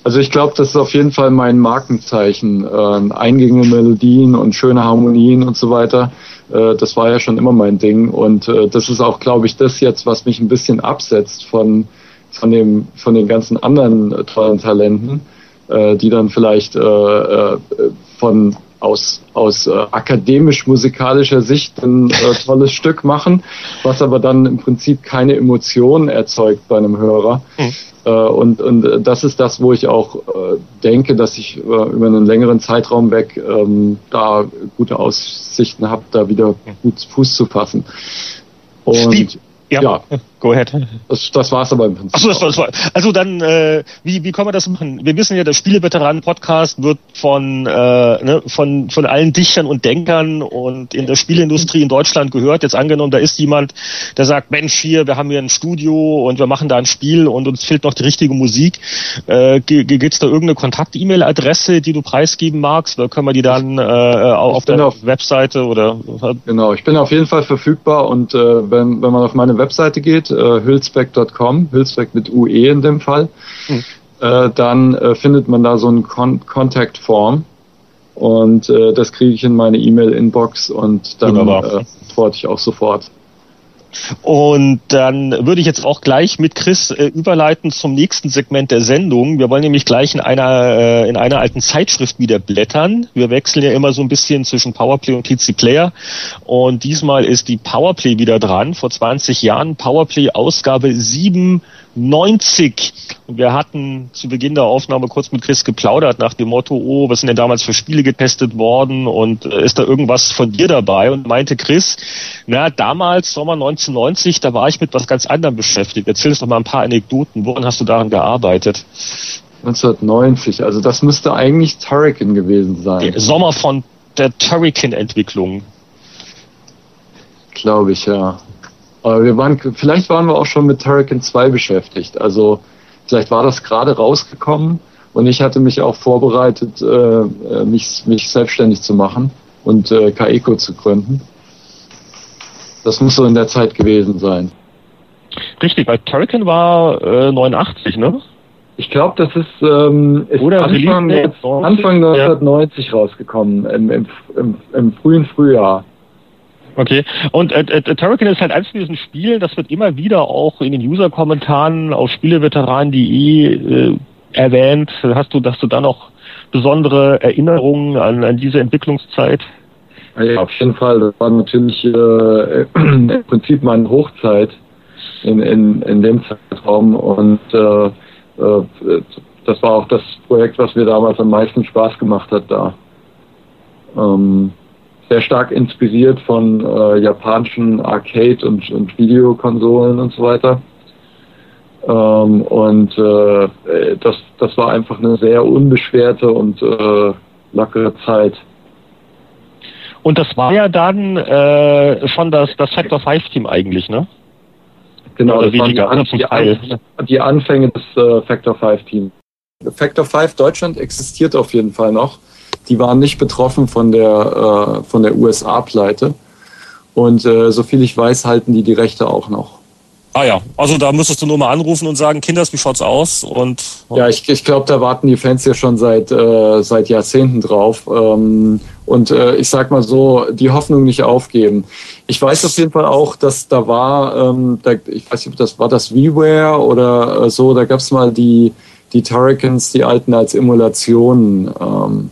Also ich glaube, das ist auf jeden Fall mein Markenzeichen. Äh, eingängige Melodien und schöne Harmonien und so weiter. Äh, das war ja schon immer mein Ding. Und äh, das ist auch, glaube ich, das jetzt, was mich ein bisschen absetzt von, von, dem, von den ganzen anderen tollen Talenten, äh, die dann vielleicht äh, äh, von aus, aus äh, akademisch-musikalischer Sicht ein äh, tolles Stück machen, was aber dann im Prinzip keine Emotionen erzeugt bei einem Hörer. Mhm. Äh, und, und das ist das, wo ich auch äh, denke, dass ich äh, über einen längeren Zeitraum weg ähm, da gute Aussichten habe, da wieder gut Fuß zu fassen. Und ja. ja. Go ahead. Das, das war es aber im Prinzip. Achso, das das war. Also dann, äh, wie, wie kann man das machen? Wir wissen ja, der Spieleveteranen-Podcast wird von, äh, ne, von, von allen Dichtern und Denkern und in der Spielindustrie in Deutschland gehört. Jetzt angenommen, da ist jemand, der sagt, Mensch, hier, wir haben hier ein Studio und wir machen da ein Spiel und uns fehlt noch die richtige Musik. Äh, Gibt es da irgendeine Kontakt-E-Mail-Adresse, die du preisgeben magst? Oder können wir die dann äh, auf der auf, Webseite oder? Genau, ich bin auf jeden Fall verfügbar und äh, wenn, wenn man auf meine Webseite geht, hülsbeck.com, Hülsbeck mit UE in dem Fall, mhm. äh, dann äh, findet man da so ein Con Contact Form und äh, das kriege ich in meine E-Mail-Inbox und dann äh, antworte ich auch sofort. Und dann würde ich jetzt auch gleich mit Chris äh, überleiten zum nächsten Segment der Sendung. Wir wollen nämlich gleich in einer, äh, in einer alten Zeitschrift wieder blättern. Wir wechseln ja immer so ein bisschen zwischen Powerplay und PC Player. Und diesmal ist die Powerplay wieder dran. Vor 20 Jahren Powerplay Ausgabe 7 90. Und wir hatten zu Beginn der Aufnahme kurz mit Chris geplaudert nach dem Motto, oh, was sind denn damals für Spiele getestet worden und äh, ist da irgendwas von dir dabei? Und meinte Chris, na, damals, Sommer 1990, da war ich mit was ganz anderem beschäftigt. Erzähl uns doch mal ein paar Anekdoten. Woran hast du daran gearbeitet? 1990, also das müsste eigentlich Turrican gewesen sein. Der Sommer von der Turrican-Entwicklung. Glaube ich, ja. Aber wir waren, vielleicht waren wir auch schon mit Turrican 2 beschäftigt. Also vielleicht war das gerade rausgekommen und ich hatte mich auch vorbereitet, äh, äh mich, mich selbstständig zu machen und äh, Kaeko zu gründen. Das muss so in der Zeit gewesen sein. Richtig, weil Turrican war äh, 89, ne? Ich glaube, das ist, ähm, ist Oder Anfang, Anfang 1990 ja. rausgekommen, im, im, im, im frühen Frühjahr. Okay. Und äh, äh, Turrican ist halt eins von diesen Spielen, das wird immer wieder auch in den User-Kommentaren auf Spieleveteranen.de äh, erwähnt. Hast du, dass du da noch besondere Erinnerungen an, an diese Entwicklungszeit? Ja, auf jeden Fall. Das war natürlich äh, im Prinzip meine Hochzeit in, in, in dem Zeitraum und äh, äh, das war auch das Projekt, was mir damals am meisten Spaß gemacht hat da. Ähm, sehr stark inspiriert von äh, japanischen Arcade- und, und Videokonsolen und so weiter. Ähm, und äh, das, das war einfach eine sehr unbeschwerte und äh, lockere Zeit. Und das war ja dann äh, schon das, das Factor 5 Team eigentlich, ne? Genau, das waren die, An die, An die, Anfänge des äh, Factor 5 Teams. Factor 5 Deutschland existiert auf jeden Fall noch die waren nicht betroffen von der, äh, von der USA-Pleite. Und äh, soviel ich weiß, halten die die Rechte auch noch. Ah ja, also da müsstest du nur mal anrufen und sagen, Kinders, wie schaut's aus? Und, ja, ich, ich glaube, da warten die Fans ja schon seit äh, seit Jahrzehnten drauf. Ähm, und äh, ich sag mal so, die Hoffnung nicht aufgeben. Ich weiß auf jeden Fall auch, dass da war, ähm, da, ich weiß nicht, das war das WiiWare oder äh, so, da gab's mal die die Turricans, die alten als Emulationen. Ähm,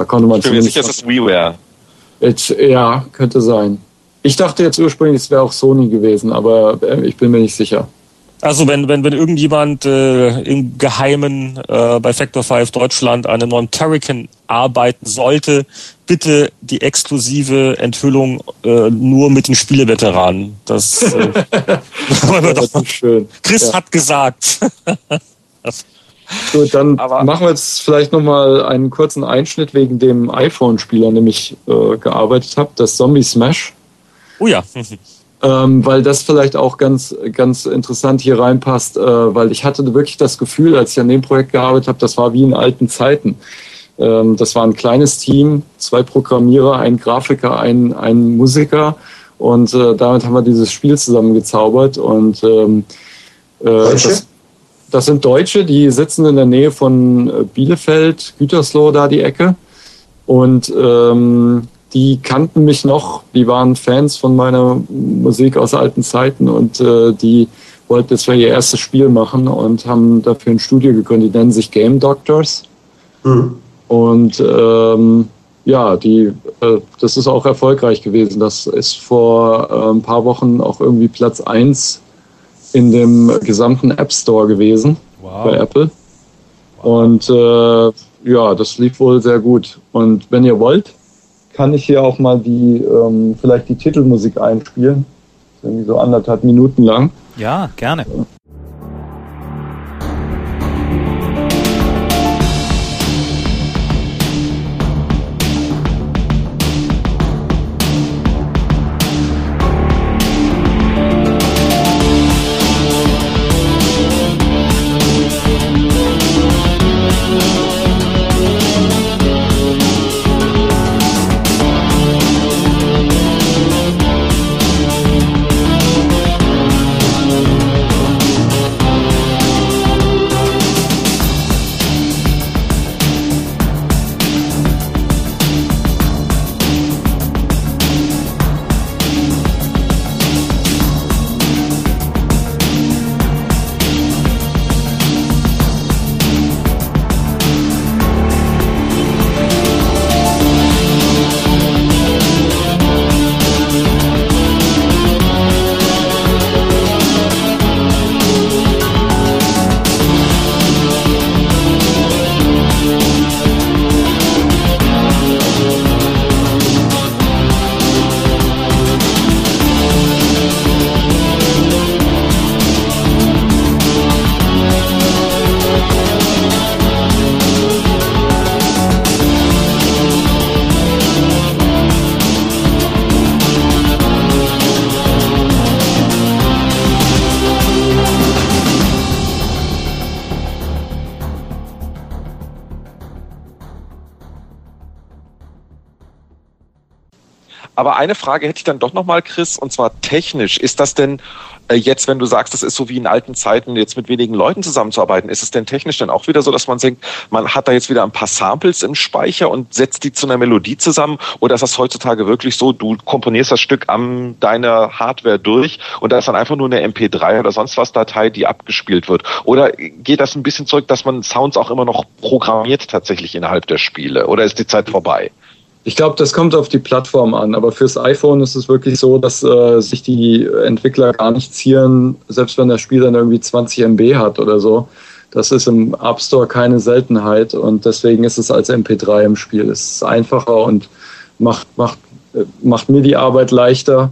da konnte man ich bin mir sicher, es ist WiiWare. Jetzt, ja, könnte sein. Ich dachte jetzt ursprünglich, es wäre auch Sony gewesen, aber äh, ich bin mir nicht sicher. Also wenn, wenn, wenn irgendjemand äh, im Geheimen äh, bei Factor 5 Deutschland an einem neuen Turrican arbeiten sollte, bitte die exklusive Enthüllung äh, nur mit den Spieleveteranen. Das, äh, das ist schön. Chris ja. hat gesagt. Gut, dann Aber machen wir jetzt vielleicht nochmal einen kurzen Einschnitt wegen dem iPhone-Spieler, dem ich äh, gearbeitet habe, das Zombie Smash. Oh ja. ähm, weil das vielleicht auch ganz, ganz interessant hier reinpasst, äh, weil ich hatte wirklich das Gefühl, als ich an dem Projekt gearbeitet habe, das war wie in alten Zeiten. Ähm, das war ein kleines Team, zwei Programmierer, ein Grafiker, ein, ein Musiker und äh, damit haben wir dieses Spiel zusammengezaubert und ähm, äh, das, das sind Deutsche, die sitzen in der Nähe von äh, Bielefeld, Gütersloh, da die Ecke. Und ähm, die kannten mich noch, die waren Fans von meiner Musik aus alten Zeiten und äh, die wollten jetzt ihr erstes Spiel machen und haben dafür ein Studio gegründet. Die nennen sich Game Doctors. Mhm. Und ähm, ja, die, äh, das ist auch erfolgreich gewesen. Das ist vor äh, ein paar Wochen auch irgendwie Platz eins in dem gesamten App Store gewesen wow. bei Apple. Wow. Und äh, ja, das lief wohl sehr gut. Und wenn ihr wollt, kann ich hier auch mal die, ähm, vielleicht die Titelmusik einspielen. Irgendwie so anderthalb Minuten lang. Ja, gerne. Eine Frage hätte ich dann doch nochmal, Chris, und zwar technisch. Ist das denn äh, jetzt, wenn du sagst, das ist so wie in alten Zeiten, jetzt mit wenigen Leuten zusammenzuarbeiten, ist es denn technisch dann auch wieder so, dass man denkt, man hat da jetzt wieder ein paar Samples im Speicher und setzt die zu einer Melodie zusammen? Oder ist das heutzutage wirklich so, du komponierst das Stück an deiner Hardware durch und da ist dann einfach nur eine MP3 oder sonst was Datei, die abgespielt wird? Oder geht das ein bisschen zurück, dass man Sounds auch immer noch programmiert tatsächlich innerhalb der Spiele? Oder ist die Zeit vorbei? Ich glaube, das kommt auf die Plattform an, aber fürs iPhone ist es wirklich so, dass äh, sich die Entwickler gar nicht zieren, selbst wenn das Spiel dann irgendwie 20 MB hat oder so. Das ist im App Store keine Seltenheit und deswegen ist es als MP3 im Spiel. Es ist einfacher und macht, macht, macht mir die Arbeit leichter.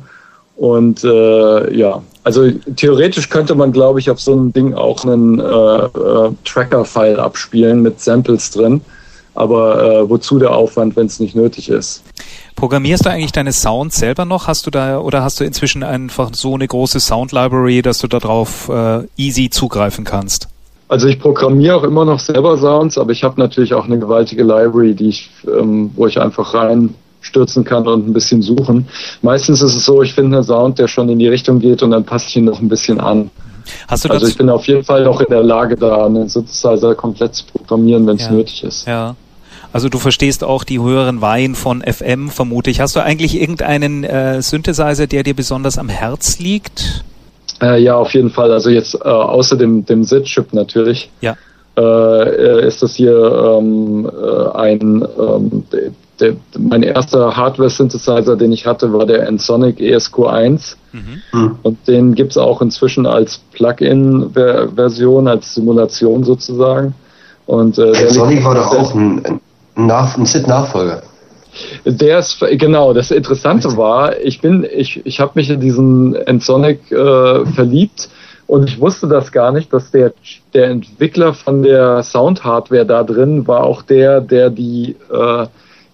Und äh, ja, also theoretisch könnte man, glaube ich, auf so einem Ding auch einen äh, äh, Tracker-File abspielen mit Samples drin aber äh, wozu der Aufwand, wenn es nicht nötig ist? Programmierst du eigentlich deine Sounds selber noch? Hast du da oder hast du inzwischen einfach so eine große Sound Library, dass du darauf äh, easy zugreifen kannst? Also ich programmiere auch immer noch selber Sounds, aber ich habe natürlich auch eine gewaltige Library, die ich, ähm, wo ich einfach reinstürzen kann und ein bisschen suchen. Meistens ist es so, ich finde einen Sound, der schon in die Richtung geht und dann passe ich ihn noch ein bisschen an. Hast du also ich bin auf jeden Fall noch in der Lage, da einen Synthesizer komplett zu programmieren, wenn es ja. nötig ist. Ja. Also du verstehst auch die höheren Weihen von FM, vermute ich. Hast du eigentlich irgendeinen äh, Synthesizer, der dir besonders am Herz liegt? Äh, ja, auf jeden Fall. Also jetzt äh, außer dem, dem SID-Chip natürlich. Ja. Äh, äh, ist das hier ähm, äh, ein ähm, der, der, mein erster Hardware-Synthesizer, den ich hatte, war der Ensonic ESQ1. Mhm. Und den gibt es auch inzwischen als Plugin-Version, als Simulation sozusagen. Und, äh, Ensonic war doch auch ein, nach, ein SID-Nachfolger. Der ist genau. Das Interessante war, ich bin, ich, ich habe mich in diesen Ensonic äh, verliebt und ich wusste das gar nicht, dass der der Entwickler von der Sound-Hardware da drin war auch der, der die äh,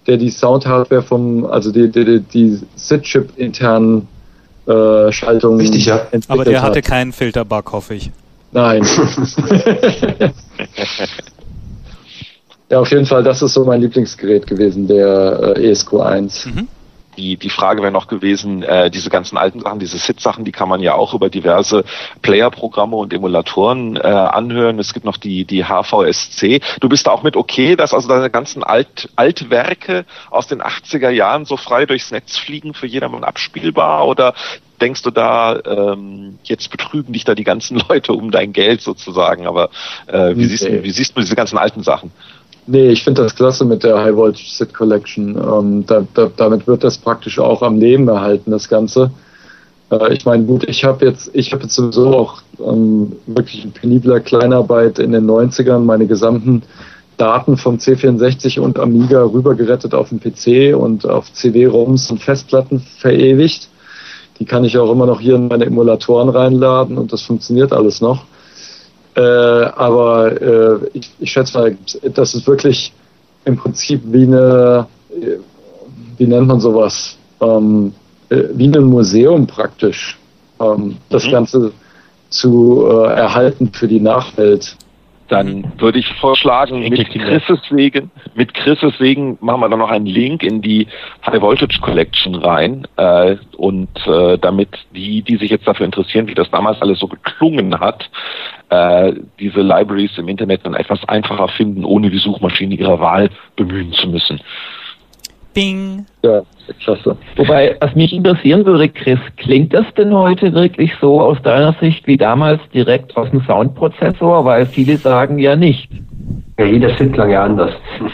der die Sound-Hardware vom, also die die, die SID-Chip internen äh, Schaltungen. Richtig, ja. Aber der hatte hat. keinen Filterbug, hoffe ich. Nein. Ja, auf jeden Fall, das ist so mein Lieblingsgerät gewesen, der äh, ESQ1. Mhm. Die, die Frage wäre noch gewesen, äh, diese ganzen alten Sachen, diese SID-Sachen, die kann man ja auch über diverse Player-Programme und Emulatoren äh, anhören. Es gibt noch die, die HVSC. Du bist da auch mit okay, dass also deine ganzen Alt, Altwerke aus den 80er Jahren so frei durchs Netz fliegen, für jedermann abspielbar? Oder denkst du da, ähm, jetzt betrügen dich da die ganzen Leute um dein Geld sozusagen? Aber äh, wie, siehst du, wie siehst du diese ganzen alten Sachen? Nee, ich finde das klasse mit der High Voltage Sit Collection. Ähm, da, da, damit wird das praktisch auch am Leben erhalten, das Ganze. Äh, ich meine, gut, ich habe jetzt, ich habe jetzt sowieso auch ähm, wirklich in penibler Kleinarbeit in den 90ern meine gesamten Daten vom C64 und Amiga rübergerettet auf den PC und auf CD-ROMs und Festplatten verewigt. Die kann ich auch immer noch hier in meine Emulatoren reinladen und das funktioniert alles noch. Äh, aber äh, ich, ich schätze mal, das ist wirklich im Prinzip wie eine, wie nennt man sowas, ähm, äh, wie ein Museum praktisch, ähm, das mhm. Ganze zu äh, erhalten für die Nachwelt. Dann würde ich vorschlagen, mit Chrises wegen, mit Chrises wegen machen wir dann noch einen Link in die High Voltage Collection rein äh, und äh, damit die, die sich jetzt dafür interessieren, wie das damals alles so geklungen hat, äh, diese Libraries im Internet dann etwas einfacher finden, ohne die Suchmaschine ihrer Wahl bemühen zu müssen. Bing. Ja, klasse. Wobei, was mich interessieren würde, Chris, klingt das denn heute wirklich so aus deiner Sicht wie damals direkt aus dem Soundprozessor? Weil viele sagen ja nicht. Ja, jeder Sit klang ja anders.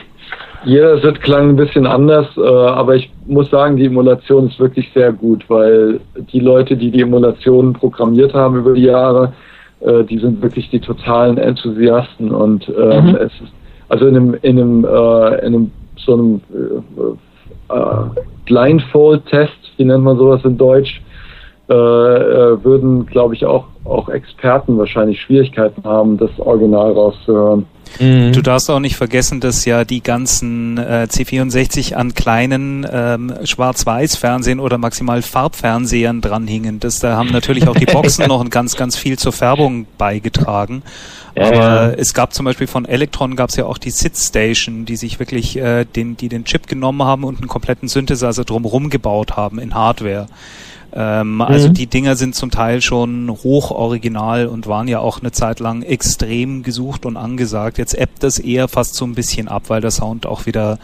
Jeder Sit klang ein bisschen anders, äh, aber ich muss sagen, die Emulation ist wirklich sehr gut, weil die Leute, die die Emulationen programmiert haben über die Jahre, äh, die sind wirklich die totalen Enthusiasten und ähm, mhm. es ist also in einem in einem, äh, in einem so einem äh, äh, Blindfold-Test, wie nennt man sowas in Deutsch, äh, äh, würden, glaube ich, auch, auch Experten wahrscheinlich Schwierigkeiten haben, das Original rauszuhören. Mhm. Du darfst auch nicht vergessen, dass ja die ganzen äh, C64 an kleinen ähm, Schwarz-Weiß-Fernsehen oder maximal Farbfernsehern dranhingen. Das, da haben natürlich auch die Boxen noch ganz, ganz viel zur Färbung beigetragen. Ja, Aber ja. es gab zum Beispiel von Electron gab es ja auch die Sit Station, die sich wirklich äh, den, die den Chip genommen haben und einen kompletten Synthesizer drumherum gebaut haben in Hardware. Ähm, mhm. Also die Dinger sind zum Teil schon hoch original und waren ja auch eine Zeit lang extrem gesucht und angesagt. Jetzt ebbt das eher fast so ein bisschen ab, weil der Sound auch wieder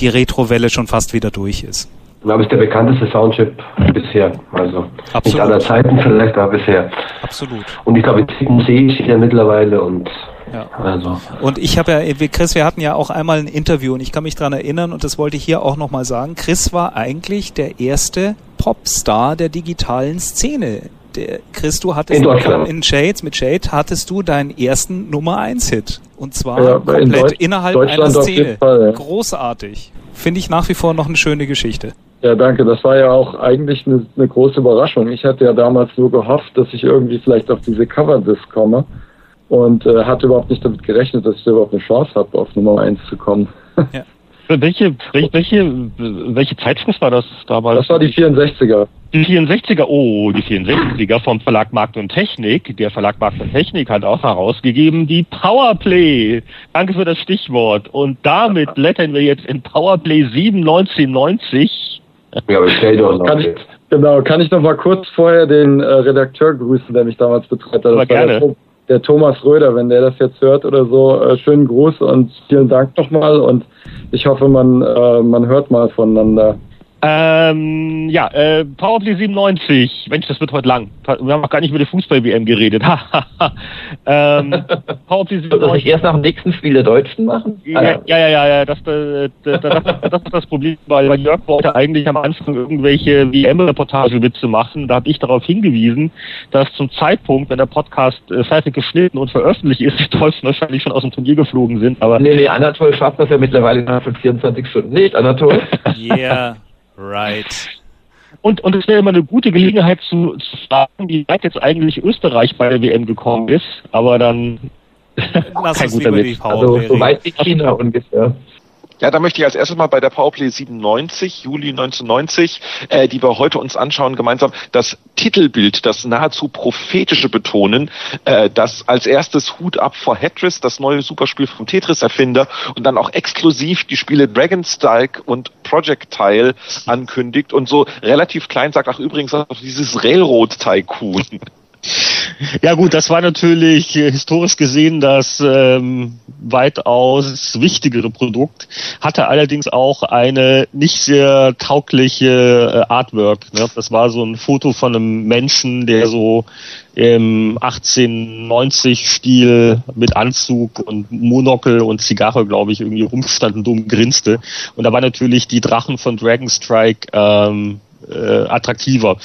die Retrowelle schon fast wieder durch ist. Ich glaube, es ist der bekannteste Soundchip bisher. Also Absolut. nicht aller Zeiten vielleicht, aber bisher. Absolut. Und ich glaube, 7C steht ja mittlerweile und ja. Also. Und ich habe ja, Chris, wir hatten ja auch einmal ein Interview und ich kann mich dran erinnern und das wollte ich hier auch nochmal sagen. Chris war eigentlich der erste Popstar der digitalen Szene. Der, Chris, du hattest in, in Shades, mit Shade hattest du deinen ersten Nummer 1 Hit. Und zwar ja, komplett in innerhalb einer Szene. Fall, ja. Großartig. Finde ich nach wie vor noch eine schöne Geschichte. Ja, danke. Das war ja auch eigentlich eine, eine große Überraschung. Ich hatte ja damals nur gehofft, dass ich irgendwie vielleicht auf diese Cover-Disc komme und äh, hatte überhaupt nicht damit gerechnet, dass ich überhaupt eine Chance habe, auf Nummer 1 zu kommen. Ja. Welche, welche, welche Zeitschrift war das damals? Das war die 64er. Die 64er, oh, die 64er vom Verlag Markt und Technik. Der Verlag Markt und Technik hat auch herausgegeben die Powerplay. Danke für das Stichwort. Und damit blättern wir jetzt in Powerplay 7 1990. Ja, aber stell doch noch. Kann ich, genau, kann ich noch mal kurz vorher den äh, Redakteur grüßen, der mich damals betreut hat. Aber gerne der Thomas Röder, wenn der das jetzt hört oder so, äh, schönen Gruß und vielen Dank nochmal und ich hoffe, man, äh, man hört mal voneinander. Ähm, ja, äh, Powerplay 97. Mensch, das wird heute lang. Wir haben auch gar nicht über die Fußball-WM geredet. ähm, Powerplay 97. Soll ich erst nach dem nächsten Spiel der Deutschen machen? Ja, ja, ja, ja, ja das, das, das, das, ist das Problem, weil, weil Jörg wollte eigentlich am Anfang irgendwelche WM-Reportage-Witze machen. Da habe ich darauf hingewiesen, dass zum Zeitpunkt, wenn der Podcast äh, fertig geschnitten und veröffentlicht ist, die Deutschen wahrscheinlich schon aus dem Turnier geflogen sind. Aber nee, nee, Anatol schafft das ja mittlerweile von 24 Stunden nicht, Anatol. Yeah. Right. Und, und es wäre immer eine gute Gelegenheit zu, zu fragen, wie weit jetzt eigentlich Österreich bei der WM gekommen ist. Aber dann Lass kein guter Witz. Also so weit wie China ungefähr. Ja, da möchte ich als erstes mal bei der Powerplay 97, Juli 1990, äh, die wir heute uns anschauen, gemeinsam das Titelbild, das nahezu prophetische betonen, äh, das als erstes Hut ab vor Tetris, das neue Superspiel vom Tetris-Erfinder und dann auch exklusiv die Spiele Dragonstrike und Projectile ankündigt und so relativ klein sagt, ach übrigens auch dieses Railroad Tycoon. Ja gut, das war natürlich äh, historisch gesehen das ähm, weitaus wichtigere Produkt, hatte allerdings auch eine nicht sehr taugliche äh, Artwork. Ne? Das war so ein Foto von einem Menschen, der so im 1890-Stil mit Anzug und Monokel und Zigarre, glaube ich, irgendwie rumstand und dumm grinste. Und da war natürlich die Drachen von Dragonstrike ähm, äh, attraktiver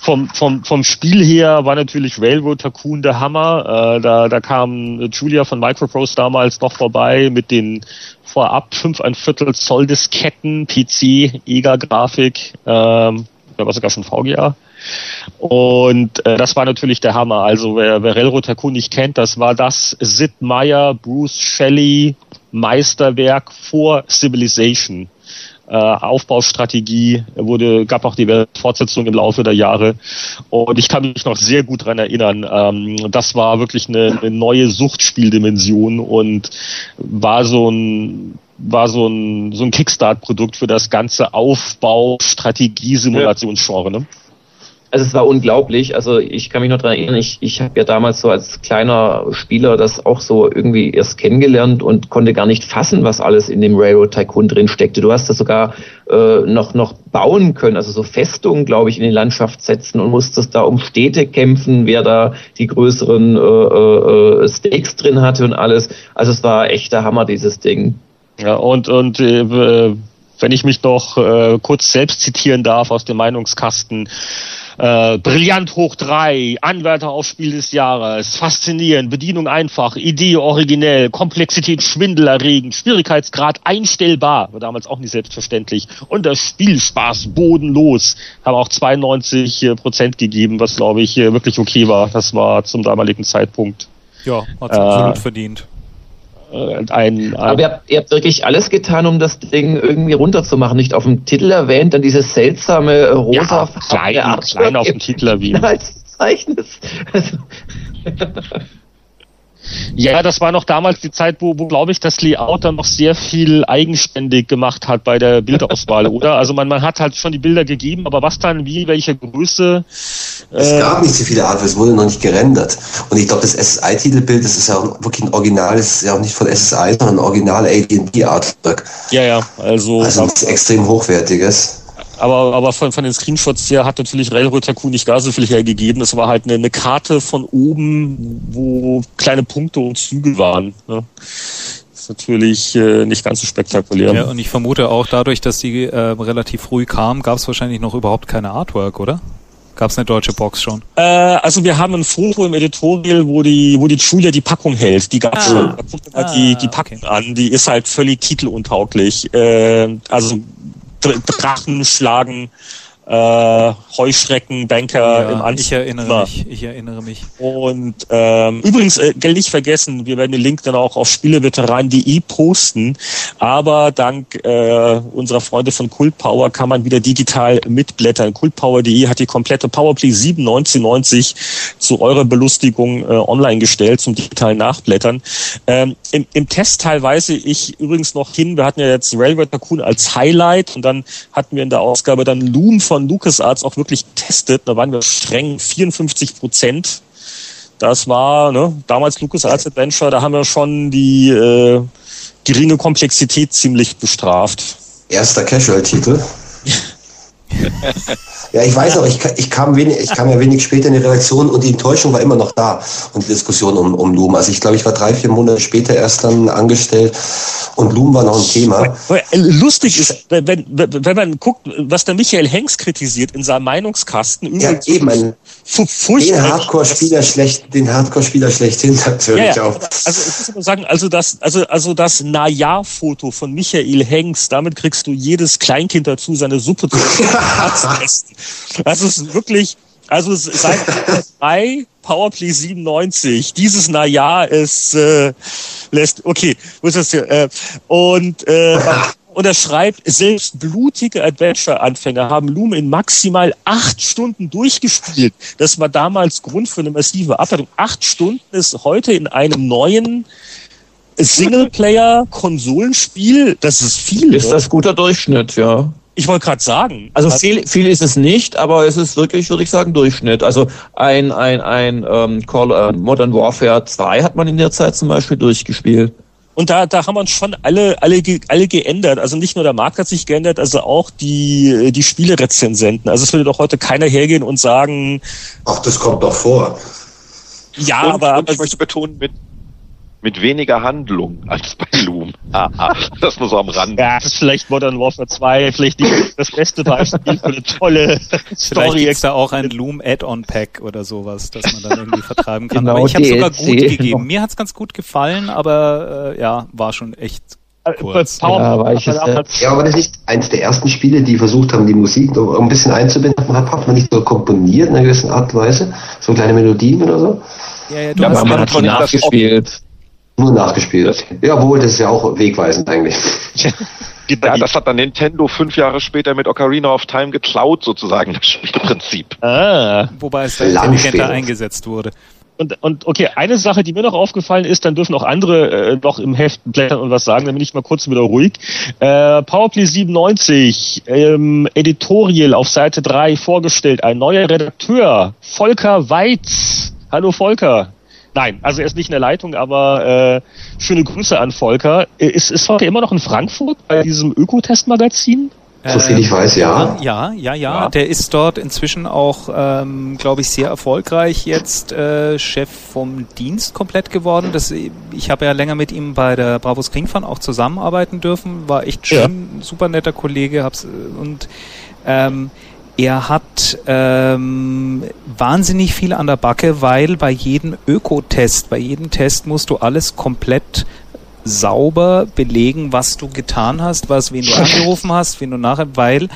vom, vom, vom Spiel her war natürlich Railroad Tycoon der Hammer. Äh, da, da kam Julia von Microprose damals noch vorbei mit den vorab fünf ein Viertel Zoll Disketten, PC, EGA-Grafik, ähm, da war sogar schon VGA. Und äh, das war natürlich der Hammer. Also wer, wer Railroad Tycoon nicht kennt, das war das Sid Meier, Bruce Shelley Meisterwerk vor Civilization äh, Aufbaustrategie, wurde, gab auch die Fortsetzung im Laufe der Jahre. Und ich kann mich noch sehr gut dran erinnern. Ähm, das war wirklich eine, eine neue Suchtspieldimension und war so ein war so ein, so ein Kickstart-Produkt für das ganze Aufbau, Strategie, Simulationsgenre. Ne? Also es war unglaublich. Also ich kann mich noch daran erinnern, ich, ich habe ja damals so als kleiner Spieler das auch so irgendwie erst kennengelernt und konnte gar nicht fassen, was alles in dem Railroad Tycoon drin steckte. Du hast das sogar äh, noch, noch bauen können, also so Festungen, glaube ich, in die Landschaft setzen und musstest da um Städte kämpfen, wer da die größeren äh, äh, Stakes drin hatte und alles. Also es war echter Hammer, dieses Ding. Ja, und, und äh, wenn ich mich noch äh, kurz selbst zitieren darf aus dem Meinungskasten, Äh, brillant hoch drei, Anwärter auf Spiel des Jahres, faszinierend, Bedienung einfach, Idee originell, Komplexität schwindelerregend, Schwierigkeitsgrad einstellbar, war damals auch nicht selbstverständlich. Und das Spielspaß bodenlos, haben auch 92 äh, Prozent gegeben, was glaube ich äh, wirklich okay war. Das war zum damaligen Zeitpunkt. Ja, hat absolut äh, verdient. Äh, ein, ein Aber ihr habt, ihr habt, wirklich alles getan, um das Ding irgendwie runterzumachen. Nicht auf dem Titel erwähnt, dann dieses seltsame äh, rosa ja, klein, klein auf dem Titel erwähnt. Als Zeichnis. Also Ja, das war noch damals die Zeit, wo, wo glaube ich, das Layout dann noch sehr viel eigenständig gemacht hat bei der Bildauswahl, oder? Also man, man hat halt schon die Bilder gegeben, aber was dann, wie, welche Größe? Es äh, gab nicht so viele Artworks, es wurde noch nicht gerendert. Und ich glaube, das SSI-Titelbild, das ist ja auch wirklich ein Original, ist ja auch nicht von SSI, sondern ein Original AD&D-Artwork. Ja, ja, also. Also nichts extrem hochwertiges aber, aber von, von den Screenshots her hat natürlich Railroad Tycoon nicht gar so viel hergegeben. Es war halt eine, eine Karte von oben, wo kleine Punkte und Züge waren. Ne? ist natürlich äh, nicht ganz so spektakulär. Ja, und ich vermute auch dadurch, dass die äh, relativ früh kam, gab es wahrscheinlich noch überhaupt keine Artwork, oder? Gab es eine deutsche Box schon? Äh, also wir haben ein Foto im Editorial, wo die, wo die Julia die Packung hält. Die gab's ah. schon. Da guckt man ah, die, die Packung okay. an. Die ist halt völlig titeluntauglich. Äh, also Drachen schlagen äh, Heuschrecken, Banker ja, im Anzug. Ich erinnere mich, ich erinnere mich. Und ähm, übrigens, äh, nicht vergessen, wir werden den Link dann auch auf spieleveteran.de posten, aber dank äh, unserer Freunde von Cult Power kann man wieder digital mitblättern. Cultpower.de hat die komplette Powerplay 7 1990 zu eurer Belustigung äh, online gestellt zum digitalen Nachblättern. Ähm, im, Im Test teilweise ich übrigens noch hin, wir hatten ja jetzt Railway Tycoon als Highlight und dann hatten wir in der Ausgabe dann Loom von von LucasArts auch wirklich getestet. Da waren wir streng 54 Prozent. Das war ne, damals LucasArts Adventure, da haben wir schon die äh, geringe Komplexität ziemlich bestraft. Erster Casual-Titel. Ja, ich weiß auch, ich, ich, kam wenig, ich kam ja wenig später in die Redaktion und die Enttäuschung war immer noch da und die Diskussion um, um Loom. Also ich glaube, ich war drei, vier Monate später erst dann angestellt und Loom war noch ein Thema. Lustig ist, wenn, wenn man guckt, was der Michael Hengst kritisiert in seinem Meinungskasten. Ja, eben, ein, den Hardcore-Spieler schlecht, den Hardcore-Spieler schlechthin natürlich ja, ja. auch. Also ich muss immer sagen, also das, also, also das Naja-Foto von Michael Hengst, damit kriegst du jedes Kleinkind dazu, seine Suppe zu Das ist wirklich, also seit drei Powerplay 97, dieses Naja ist äh, lässt, okay, wo ist das hier? Äh, und äh, und er schreibt, selbst blutige Adventure-Anfänger haben Loom in maximal acht Stunden durchgespielt. Das war damals Grund für eine massive Abwertung. Acht Stunden ist heute in einem neuen Singleplayer-Konsolenspiel, das ist viel. Ist das guter Durchschnitt, ja. Ich wollte gerade sagen. Also viel, viel ist es nicht, aber es ist wirklich, würde ich sagen, Durchschnitt. Also ein, ein, ein ähm, Call, äh, Modern Warfare 2 hat man in der Zeit zum Beispiel durchgespielt. Und da, da haben wir uns schon alle, alle, alle geändert. Also nicht nur der Markt hat sich geändert, also auch die, die Spielerezensenten. Also es würde doch heute keiner hergehen und sagen. Ach, das kommt doch vor. Ja, und, aber, aber ich möchte betonen, mit, mit weniger Handlung als bei Loom. Ah, ah, das nur so am Rand. Ja, das ist vielleicht Modern Warfare 2, vielleicht nicht das beste Beispiel für eine tolle Story. Vielleicht gibt's da auch ein Loom Add-on Pack oder sowas, das man dann irgendwie vertreiben kann. Genau, aber ich habe sogar gut gegeben. Mir hat's ganz gut gefallen, aber äh, ja, war schon echt äh, Kurz. Ja, aber, ich ist, äh, ja, aber das ist eins der ersten Spiele, die versucht haben, die Musik noch ein bisschen einzubinden. Hat, hat man nicht so komponiert in einer gewissen Art und Weise? So kleine Melodien oder so? Ja, ja, du ja, hast man hat schon nachgespielt. Nur nachgespielt. Ja, wohl, das ist ja auch wegweisend eigentlich. Ja, das hat dann Nintendo fünf Jahre später mit Ocarina of Time geklaut, sozusagen, das Spielprinzip. Ah. Wobei es intelligenter eingesetzt wurde. Und, und okay, eine Sache, die mir noch aufgefallen ist, dann dürfen auch andere äh, noch im Heft blättern und was sagen, dann bin ich mal kurz wieder ruhig. Äh, Powerplay 97, ähm, Editorial auf Seite 3 vorgestellt, ein neuer Redakteur, Volker Weitz. Hallo Volker. Nein, also er ist nicht in der Leitung, aber äh, schöne Grüße an Volker. Ist, ist Volker immer noch in Frankfurt bei diesem Ökotest-Magazin? So viel ich weiß, ja. Ja, ja, ja. ja. Der ist dort inzwischen auch, ähm, glaube ich, sehr erfolgreich jetzt äh, Chef vom Dienst komplett geworden. Das, ich habe ja länger mit ihm bei der Bravo Screenfun auch zusammenarbeiten dürfen. War echt schön, ja. super netter Kollege. Hab's, und ähm, er hat ähm, wahnsinnig viel an der Backe, weil bei jedem Ökotest, bei jedem Test musst du alles komplett sauber belegen, was du getan hast, was, wen du angerufen hast, wen du nachher, weil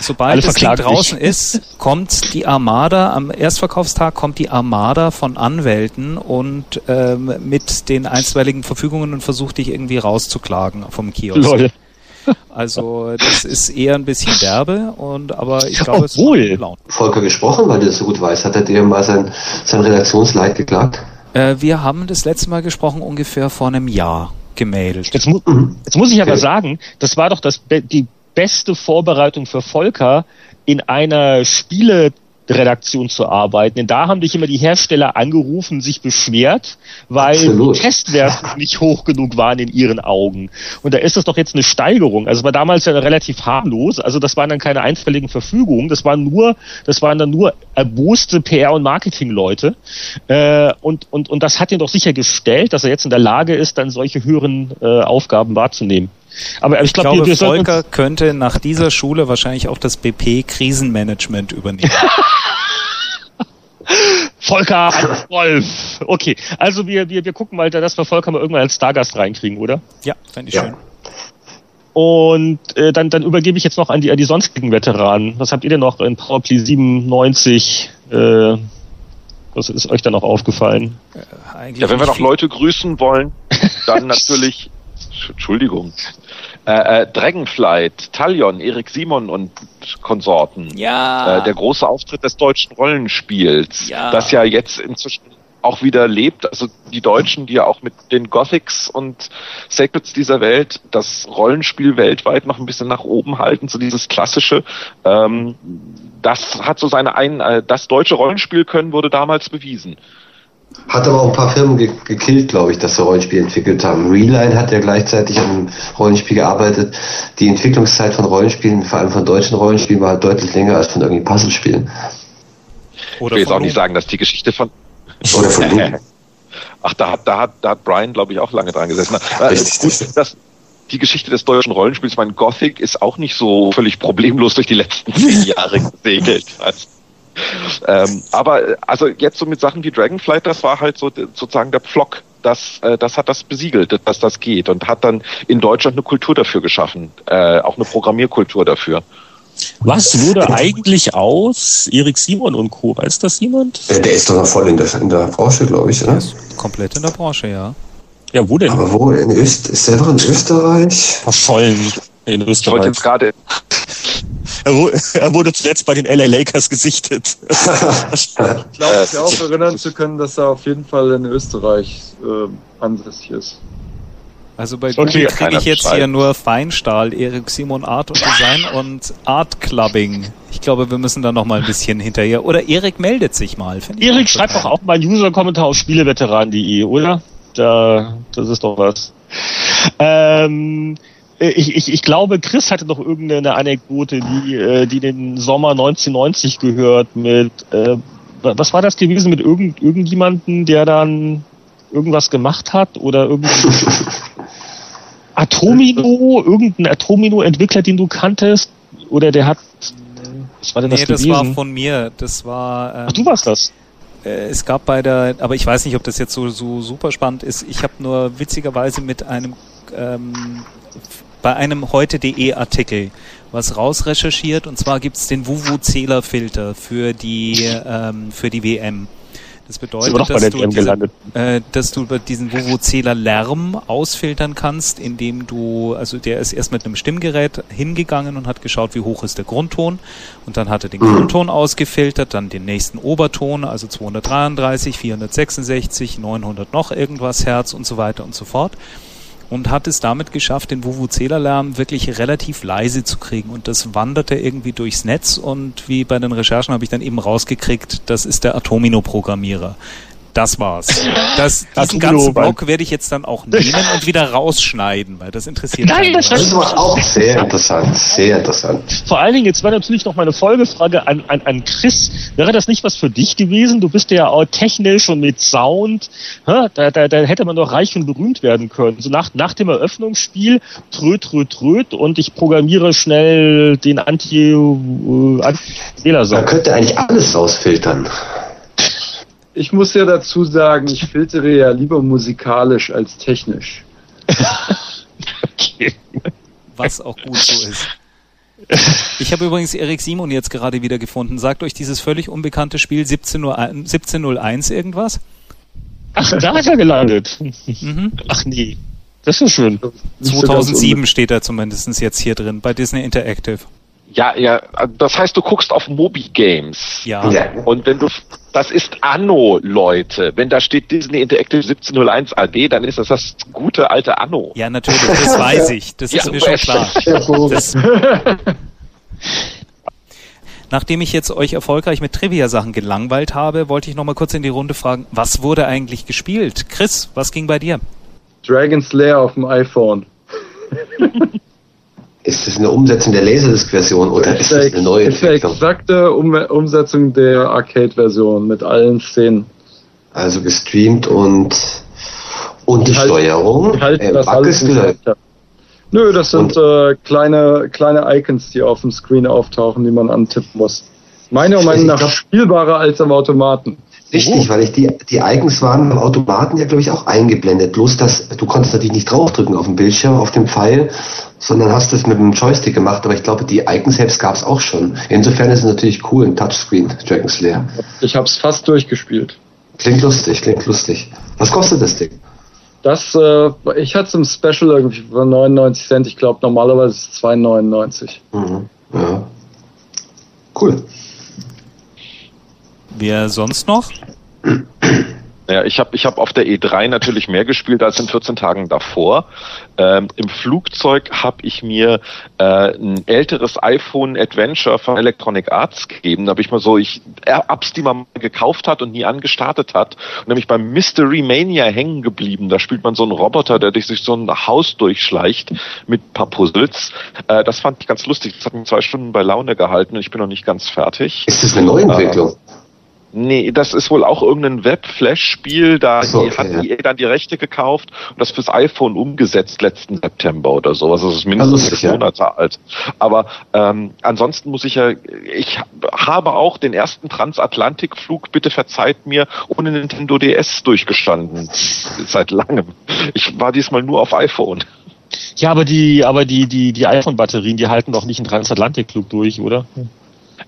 sobald das Ding draußen dich. ist, kommt die Armada, am Erstverkaufstag kommt die Armada von Anwälten und ähm, mit den einstweiligen Verfügungen und versucht dich irgendwie rauszuklagen vom Kiosk. Lol. Also das ist eher ein bisschen derbe und aber ich glaube es ist Volker gesprochen, weil du das so gut weißt, hat er dir mal sein, sein Redaktionsleit geklagt? Äh, wir haben das letzte Mal gesprochen ungefähr vor einem Jahr gemeldet. Jetzt, mu jetzt muss ich aber sagen, das war doch das die beste Vorbereitung für Volker in einer Spiele Redaktion zu arbeiten. Denn da haben dich immer die Hersteller angerufen, sich beschwert, weil Absolut. die Testwerte nicht hoch genug waren in ihren Augen. Und da ist das doch jetzt eine Steigerung. Also war damals ja relativ harmlos. Also das waren dann keine einfälligen Verfügungen. Das waren nur, das waren dann nur erboste PR- und Marketingleute. Äh, und, und, und das hat ihn doch sichergestellt, dass er jetzt in der Lage ist, dann solche höheren äh, Aufgaben wahrzunehmen. Aber ich, glaub, ich glaube, wir, wir Volker könnte nach dieser Schule wahrscheinlich auch das BP Krisenmanagement übernehmen. Volker Wolf. Okay, also wir, wir, wir gucken mal, dass wir Volker mal irgendwann als Stargast reinkriegen, oder? Ja, fände ich ja. schön. Und äh, dann, dann übergebe ich jetzt noch an die, an die sonstigen Veteranen. Was habt ihr denn noch in PowerPlay 97? Äh, was ist euch da noch aufgefallen? Äh, ja, wenn wir noch Leute grüßen wollen, dann natürlich, Entschuldigung, äh, äh, Dragonflight, Talion, Erik Simon und Konsorten. Ja. Äh, der große Auftritt des deutschen Rollenspiels, ja. das ja jetzt inzwischen auch wieder lebt. Also die Deutschen, die ja auch mit den Gothics und Sacreds dieser Welt das Rollenspiel weltweit noch ein bisschen nach oben halten, so dieses klassische. Ähm, das hat so seine ein, äh, das deutsche Rollenspiel können wurde damals bewiesen. Hat aber auch ein paar Firmen ge gekillt, glaube ich, dass sie Rollenspiel entwickelt haben. Reline hat ja gleichzeitig an einem Rollenspiel gearbeitet. Die Entwicklungszeit von Rollenspielen, vor allem von deutschen Rollenspielen, war deutlich länger als von irgendwie Puzzlespielen. Oder ich will jetzt auch nicht sagen, dass die Geschichte von. Oder von Ach, da hat, da hat, da hat Brian, glaube ich, auch lange dran gesessen. Richtig, das, die Geschichte des deutschen Rollenspiels, mein Gothic ist auch nicht so völlig problemlos durch die letzten zehn Jahre gesegelt. Also, ähm, aber also jetzt so mit Sachen wie Dragonflight, das war halt so sozusagen der Pflock. Das, äh, das hat das besiegelt, dass das geht und hat dann in Deutschland eine Kultur dafür geschaffen, äh, auch eine Programmierkultur dafür. Was wurde eigentlich aus Erik Simon und Co.? Weiß das jemand? Der ist doch noch voll in der, in der Branche, glaube ich, oder? komplett in der Branche, ja. Ja, wo denn? Aber wo? In Öst ist selber in Österreich? Verschollen in Österreich. Ich wollte jetzt gerade er, wurde zuletzt bei den LA Lakers gesichtet. ich glaube, mich auch erinnern zu können, dass er auf jeden Fall in Österreich äh, ansässig ist. Also bei Google okay, kriege ich jetzt hier nur Feinstahl, Erik Simon Art und Design und Art Clubbing. Ich glaube, wir müssen da noch mal ein bisschen hinterher. Oder Erik meldet sich mal. Erik schreibt doch auch mal einen User-Kommentar auf spieleveteran.de, oder? Da, das ist doch was. Ähm, äh, ich, ich, ich glaube, Chris hatte doch irgendeine Anekdote, die, äh, die den Sommer 1990 gehört mit, äh, was war das gewesen mit irgend, irgendjemanden, der dann irgendwas gemacht hat oder irgendwie Atomino, irgendein Atomino-Entwickler, den du kanntest oder der hat, was war denn das nee, gewesen? das war von mir, das war... Ähm, Ach, du warst das? Äh, es gab bei der, aber ich weiß nicht, ob das jetzt so, so super spannend ist. Ich habe nur witzigerweise mit einem ähm, bei einem heute.de Artikel was rausrecherchiert. Und zwar gibt es den WuWu-Zählerfilter für die ähm, für die WM. Das bedeutet, dass du, diese, äh, dass du diesen WuWu-Zähler Lärm ausfiltern kannst, indem du, also der ist erst mit einem Stimmgerät hingegangen und hat geschaut, wie hoch ist der Grundton. Und dann hat er den Grundton ausgefiltert, dann den nächsten Oberton, also 233, 466, 900 noch irgendwas Hertz und so weiter und so fort und hat es damit geschafft, den Vuvuzela-Lärm wirklich relativ leise zu kriegen. Und das wanderte irgendwie durchs Netz und wie bei den Recherchen habe ich dann eben rausgekriegt, das ist der Atomino-Programmierer. Das war's. Das, diesen ganzen Block werde ich jetzt dann auch nehmen und wieder rausschneiden, weil das interessiert Nein, das, das war auch sehr interessant, sehr interessant. Vor allen Dingen, jetzt war natürlich noch meine Folgefrage an, an, an Chris. Wäre das nicht was für dich gewesen? Du bist ja auch technisch und mit Sound. Da, da, da hätte man doch reich und berühmt werden können. So nach, nach dem Eröffnungsspiel, tröd, tröd, tröd und ich programmiere schnell den anti äh, anti Man könnte eigentlich alles rausfiltern ich muss ja dazu sagen, ich filtere ja lieber musikalisch als technisch. okay. Was auch gut so ist. Ich habe übrigens Erik Simon jetzt gerade wieder gefunden. Sagt euch dieses völlig unbekannte Spiel 1701, 1701 irgendwas? Ach, da ist er gelandet. Mhm. Ach nee. Das ist schön. 2007 steht er zumindest jetzt hier drin bei Disney Interactive. Ja, ja, das heißt, du guckst auf Mobi Games. Ja. Und wenn du, das ist Anno, Leute. Wenn da steht Disney Interactive 1701 AD, dann ist das das gute alte Anno. Ja, natürlich, das weiß ich. Das ja, ist mir schon klar. Das, Nachdem ich jetzt euch erfolgreich mit Trivia-Sachen gelangweilt habe, wollte ich noch mal kurz in die Runde fragen, was wurde eigentlich gespielt? Chris, was ging bei dir? Dragon's Lair auf dem iPhone. Ist das eine Umsetzung der Laserdisc-Version oder ist das eine neue Entwicklung? Ist eine exakte um Umsetzung der Arcade-Version mit allen Szenen. Also gestreamt und und die, die Steuerung. Die halten äh, das alles Nö, das sind äh, kleine, kleine Icons, die auf dem Screen auftauchen, die man antippen muss. Meiner Meinung nach spielbarer als am Automaten. Richtig, oh. weil ich die, die Icons waren am Automaten ja, glaube ich, auch eingeblendet. Bloß, dass du konntest natürlich nicht draufdrücken auf dem Bildschirm, auf dem Pfeil, sondern hast es mit dem Joystick gemacht. Aber ich glaube, die Icons selbst gab es auch schon. Insofern ist es natürlich cool, ein Touchscreen, Dragon Slayer. Ich habe es fast durchgespielt. Klingt lustig, klingt lustig. Was kostet das Ding? Das, äh, ich hatte es im Special irgendwie für 99 Cent. Ich glaube, normalerweise ist es 2,99. Mhm. Ja. Cool. Wer sonst noch? Ja, ich habe ich hab auf der E3 natürlich mehr gespielt als in 14 Tagen davor. Ähm, Im Flugzeug habe ich mir äh, ein älteres iPhone Adventure von Electronic Arts gegeben. Da habe ich mal so, ich Apps, die man gekauft hat und nie angestartet hat. Und nämlich beim Mystery Mania hängen geblieben. Da spielt man so einen Roboter, der durch sich so ein Haus durchschleicht mit ein paar Puzzles. Äh, das fand ich ganz lustig. Das hat mich zwei Stunden bei Laune gehalten und ich bin noch nicht ganz fertig. Ist das eine Neuentwicklung? Äh, Nee, das ist wohl auch irgendein Web-Flash-Spiel. Da so, okay, hat EA dann die Rechte gekauft und das fürs iPhone umgesetzt letzten September oder so. Also es ist mindestens sechs Monate alt. Aber ähm, ansonsten muss ich ja, ich habe auch den ersten Transatlantikflug, bitte verzeiht mir, ohne Nintendo DS durchgestanden. Seit langem. Ich war diesmal nur auf iPhone. Ja, aber die, aber die, die, die iPhone-Batterien, die halten doch nicht einen Transatlantikflug durch, oder?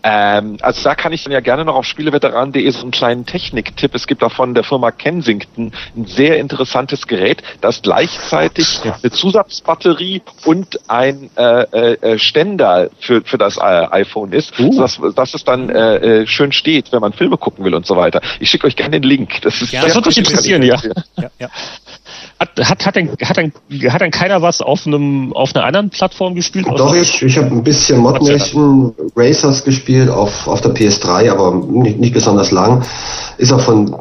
Ähm, also da kann ich dann ja gerne noch auf spieleveteran.de so einen kleinen Techniktipp. Es gibt da von der Firma Kensington ein sehr interessantes Gerät, das gleichzeitig eine Zusatzbatterie und ein äh, äh, Ständer für, für das äh, iPhone ist, uh. sodass, dass es dann äh, äh, schön steht, wenn man Filme gucken will und so weiter. Ich schicke euch gerne den Link. Das, ist ja, das wird mich interessieren, ja. ja, ja. Hat, hat, hat, denn, hat, denn, hat denn keiner was auf einem auf einer anderen Plattform gespielt? Doch, ich, ich habe ein bisschen Modnation Racers gespielt auf, auf der PS3, aber nicht, nicht besonders lang. Ist auch von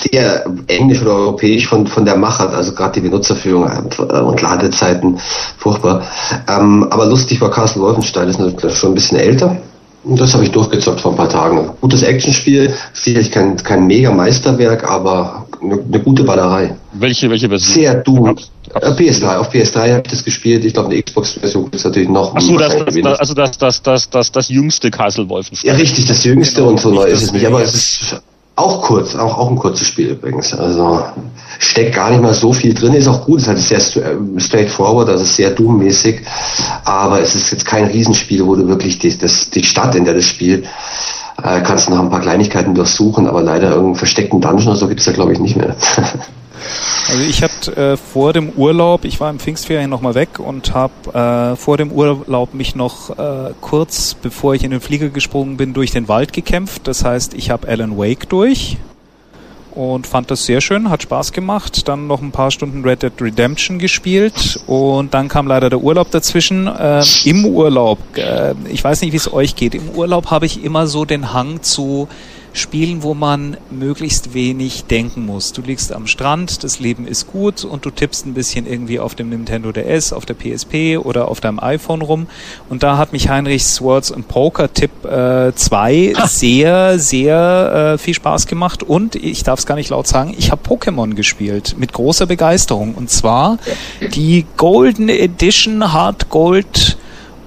sehr englisch oder europäisch von, von der Machart, also gerade die Benutzerführung und Ladezeiten furchtbar. Ähm, aber lustig war Castle Wolfenstein, ist natürlich schon ein bisschen älter. Das habe ich durchgezockt vor ein paar Tagen. Gutes Actionspiel, sicherlich kein, kein mega Meisterwerk, aber eine, eine gute Ballerei. Welche, welche Version? Sehr du. Äh, PS3, auf PS3 habe ich das gespielt. Ich glaube, eine Xbox-Version gibt es natürlich noch. Achso, das, das, das, also das, das, das, das, das jüngste Castle Wolfenstein. Ja, richtig, das jüngste genau, und so neu ist es nicht. Aber es ist auch kurz, auch, auch ein kurzes Spiel übrigens. Also steckt gar nicht mal so viel drin, ist auch gut, ist halt sehr äh, straightforward, also sehr Doom-mäßig, aber es ist jetzt kein Riesenspiel, wo du wirklich die, das, die Stadt, in der das Spiel äh, kannst noch ein paar Kleinigkeiten durchsuchen, aber leider irgendeinen versteckten Dungeon oder so gibt's da glaube ich nicht mehr. Also ich hatte äh, vor dem Urlaub, ich war im Pfingstferien nochmal weg und habe äh, vor dem Urlaub mich noch äh, kurz, bevor ich in den Flieger gesprungen bin, durch den Wald gekämpft. Das heißt, ich habe Alan Wake durch und fand das sehr schön, hat Spaß gemacht. Dann noch ein paar Stunden Red Dead Redemption gespielt und dann kam leider der Urlaub dazwischen. Äh, Im Urlaub, äh, ich weiß nicht, wie es euch geht, im Urlaub habe ich immer so den Hang zu Spielen, wo man möglichst wenig denken muss. Du liegst am Strand, das Leben ist gut und du tippst ein bisschen irgendwie auf dem Nintendo DS, auf der PSP oder auf deinem iPhone rum. Und da hat mich Heinrichs Swords and Poker Tipp 2 äh, sehr, sehr äh, viel Spaß gemacht. Und ich darf es gar nicht laut sagen, ich habe Pokémon gespielt mit großer Begeisterung. Und zwar die Golden Edition Hard Gold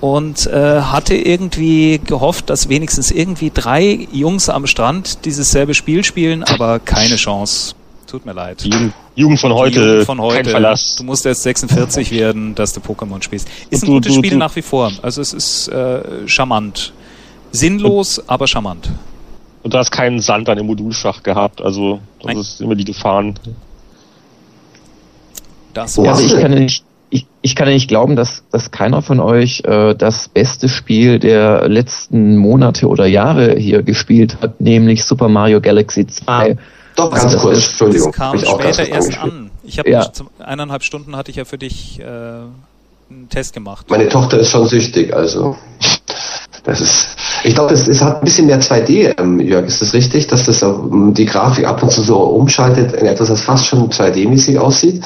und äh, hatte irgendwie gehofft, dass wenigstens irgendwie drei Jungs am Strand dieses selbe Spiel spielen, aber keine Chance. Tut mir leid. Die Jugend von heute, Jugend von heute. Kein Verlass. Du musst erst 46 werden, dass du Pokémon spielst. Ist ein du, gutes du, Spiel du, nach wie vor. Also es ist äh, charmant. Sinnlos, und, aber charmant. Und du hast keinen Sand an dem Modulschach gehabt, also das Nein. ist immer die Gefahren. Das ja, also ich kann nicht ich, kann ja nicht glauben, dass, dass keiner von euch äh, das beste Spiel der letzten Monate oder Jahre hier gespielt hat, nämlich Super Mario Galaxy 2. Ah, doch, also ganz kurz, Entschuldigung. Das kam später erst an. Ich habe ja. eineinhalb Stunden hatte ich ja für dich äh, einen Test gemacht. Meine Tochter ist schon süchtig, also das ist. Ich glaube, es, es hat ein bisschen mehr 2D, ähm, Jörg, ist das richtig, dass das ähm, die Grafik ab und zu so umschaltet in etwas, das fast schon 2D-mäßig aussieht?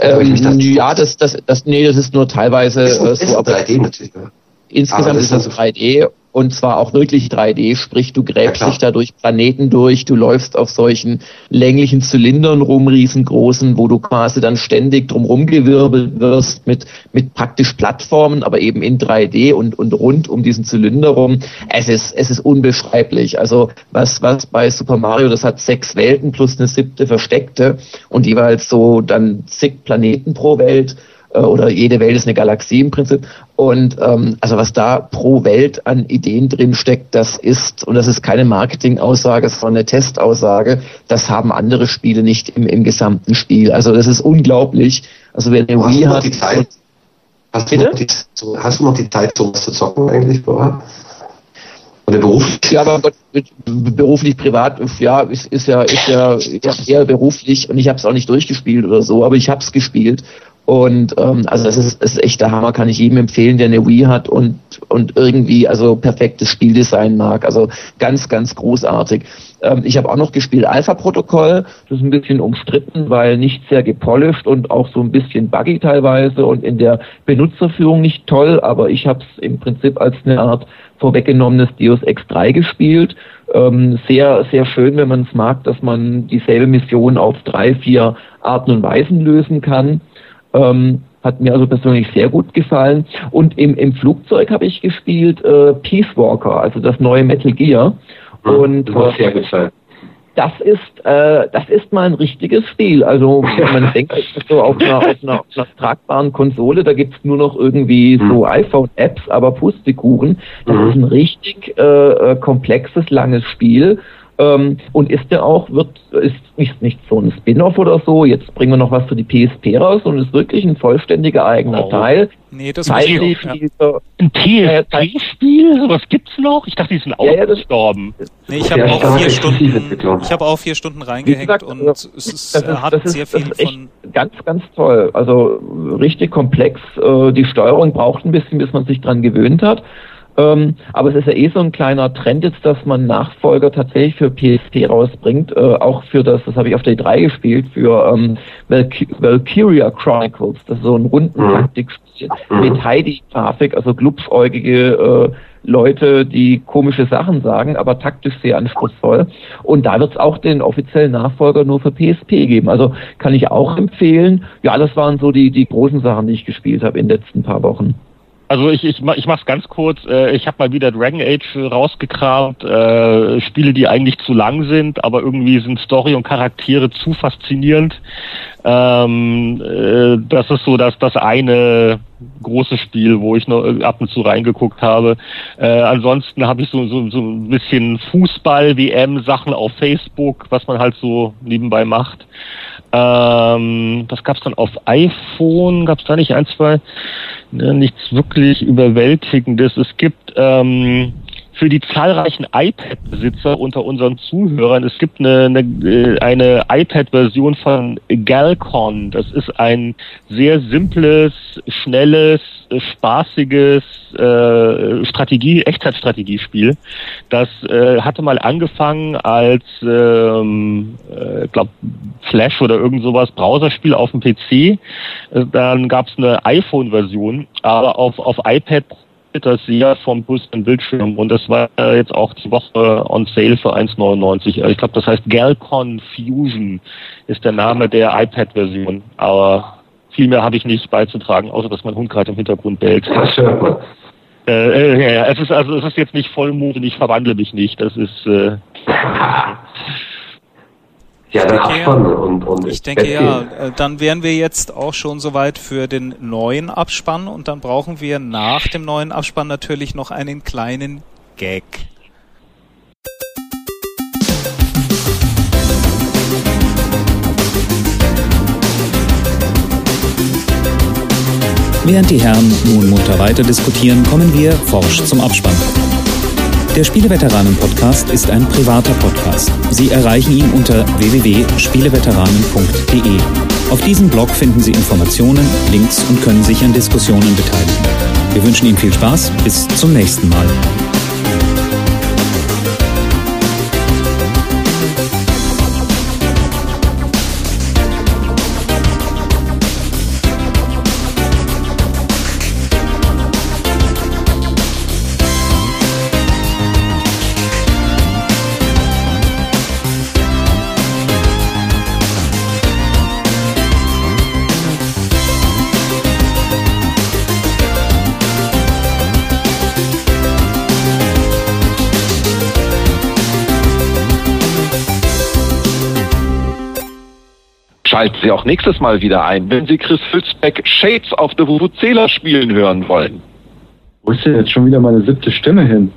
Ähm, ja, das, das, das, nee, das ist nur teilweise ist, äh, so. 3D natürlich. Insgesamt ist das 3D und zwar auch wirklich 3D, sprich du gräbst ja, dich da durch Planeten durch, du läufst auf solchen länglichen Zylindern rum, riesengroßen, wo du quasi dann ständig drumherum gewirbelt wirst mit, mit praktisch Plattformen, aber eben in 3D und, und rund um diesen Zylinder rum. Es ist, es ist unbeschreiblich. Also was, was bei Super Mario, das hat sechs Welten plus eine siebte versteckte und jeweils so dann zig Planeten pro Welt oder jede Welt ist eine Galaxie im Prinzip. Und ähm, also was da pro Welt an Ideen drin steckt, das ist, und das ist keine Marketingaussage, war eine Testaussage, das haben andere Spiele nicht im, im gesamten Spiel. Also das ist unglaublich. Also wer eine Wii hat. Hast du, noch die, hast du noch die Zeit, sowas zu zocken eigentlich, Bora? Oder beruflich? Ja, aber Gott, beruflich, privat, ja, ist, ist ja, ist ja eher beruflich und ich habe es auch nicht durchgespielt oder so, aber ich habe es gespielt und ähm, also das ist, ist echt der Hammer, kann ich jedem empfehlen, der eine Wii hat und, und irgendwie also perfektes Spieldesign mag. Also ganz, ganz großartig. Ähm, ich habe auch noch gespielt Alpha Protokoll. Das ist ein bisschen umstritten, weil nicht sehr gepolished und auch so ein bisschen buggy teilweise und in der Benutzerführung nicht toll. Aber ich habe es im Prinzip als eine Art vorweggenommenes Deus Ex 3 gespielt. Ähm, sehr, sehr schön, wenn man es mag, dass man dieselbe Mission auf drei, vier Arten und Weisen lösen kann. Ähm, hat mir also persönlich sehr gut gefallen. Und im, im Flugzeug habe ich gespielt äh, Peace Walker, also das neue Metal Gear. Mhm, und das sehr gefallen. Das ist, äh, das ist mal ein richtiges Spiel. Also man denkt so auf einer, auf einer, auf einer tragbaren Konsole, da gibt's nur noch irgendwie mhm. so iPhone-Apps, aber Pustekuchen. Das mhm. ist ein richtig äh, äh komplexes, langes Spiel ähm, und ist der auch, wird, ist nicht, nicht so ein Spin-off oder so, jetzt bringen wir noch was für die PSP raus und ist wirklich ein vollständiger eigener oh. Teil. Nee, das ist ja. Ein PSP-Spiel? Was gibt's noch? Ich dachte, die sind ja, ausgestorben. Nee, ich habe auch vier Stunden, ich habe auch vier Stunden reingehängt gesagt, und also, es ist, das ist, hat das sehr ist, viel von. Ganz, ganz toll. Also richtig komplex. Äh, die Steuerung braucht ein bisschen, bis man sich dran gewöhnt hat. Ähm, aber es ist ja eh so ein kleiner Trend jetzt, dass man Nachfolger tatsächlich für PSP rausbringt. Äh, auch für das, das habe ich auf der 3 gespielt, für ähm, Valky Valkyria Chronicles. Das ist so ein runden mhm. Taktikspiel mhm. mit Heidi-Grafik, also glupfäugige äh, Leute, die komische Sachen sagen, aber taktisch sehr anspruchsvoll. Und da wird es auch den offiziellen Nachfolger nur für PSP geben. Also kann ich auch empfehlen. Ja, das waren so die, die großen Sachen, die ich gespielt habe in den letzten paar Wochen. Also ich, ich, ich mach's ganz kurz. Äh, ich habe mal wieder Dragon Age rausgekramt. Äh, Spiele, die eigentlich zu lang sind, aber irgendwie sind Story und Charaktere zu faszinierend. Ähm, äh, das ist so das, das eine große Spiel, wo ich noch ab und zu reingeguckt habe. Äh, ansonsten habe ich so, so, so ein bisschen Fußball-WM-Sachen auf Facebook, was man halt so nebenbei macht. Ähm, das gab's dann auf iPhone, gab's da nicht ein, zwei, ne, nichts wirklich Überwältigendes. Es gibt ähm, für die zahlreichen iPad-Besitzer unter unseren Zuhörern, es gibt eine, eine, äh, eine iPad-Version von Galcon. Das ist ein sehr simples, schnelles, spaßiges äh, Strategie, Echtzeitstrategiespiel. Das äh, hatte mal angefangen als, ähm, äh, glaube Flash oder irgend sowas Browserspiel auf dem PC. Äh, dann gab es eine iPhone-Version, aber auf, auf iPad das sehr vom größten Bildschirm und das war jetzt auch die Woche on sale für 1,99. Ich glaube, das heißt Galcon Fusion ist der Name der iPad-Version, aber viel mehr habe ich nicht beizutragen, außer dass mein Hund gerade im Hintergrund bellt. Das hört man. Äh, äh, ja, es ist also es ist jetzt nicht Vollmond und ich verwandle mich nicht. Das ist äh, Ja, dann Abspann und, und Ich denke ja, äh, dann wären wir jetzt auch schon soweit für den neuen Abspann und dann brauchen wir nach dem neuen Abspann natürlich noch einen kleinen Gag. Während die Herren nun munter weiter diskutieren, kommen wir forsch zum Abspann. Der Spieleveteranen-Podcast ist ein privater Podcast. Sie erreichen ihn unter www.spieleveteranen.de. Auf diesem Blog finden Sie Informationen, Links und können sich an Diskussionen beteiligen. Wir wünschen Ihnen viel Spaß. Bis zum nächsten Mal. schalten Sie auch nächstes Mal wieder ein, wenn Sie Chris Fitzbeck Shades of the Vuvuzela spielen hören wollen. Wo ist denn jetzt schon wieder meine siebte Stimme hin?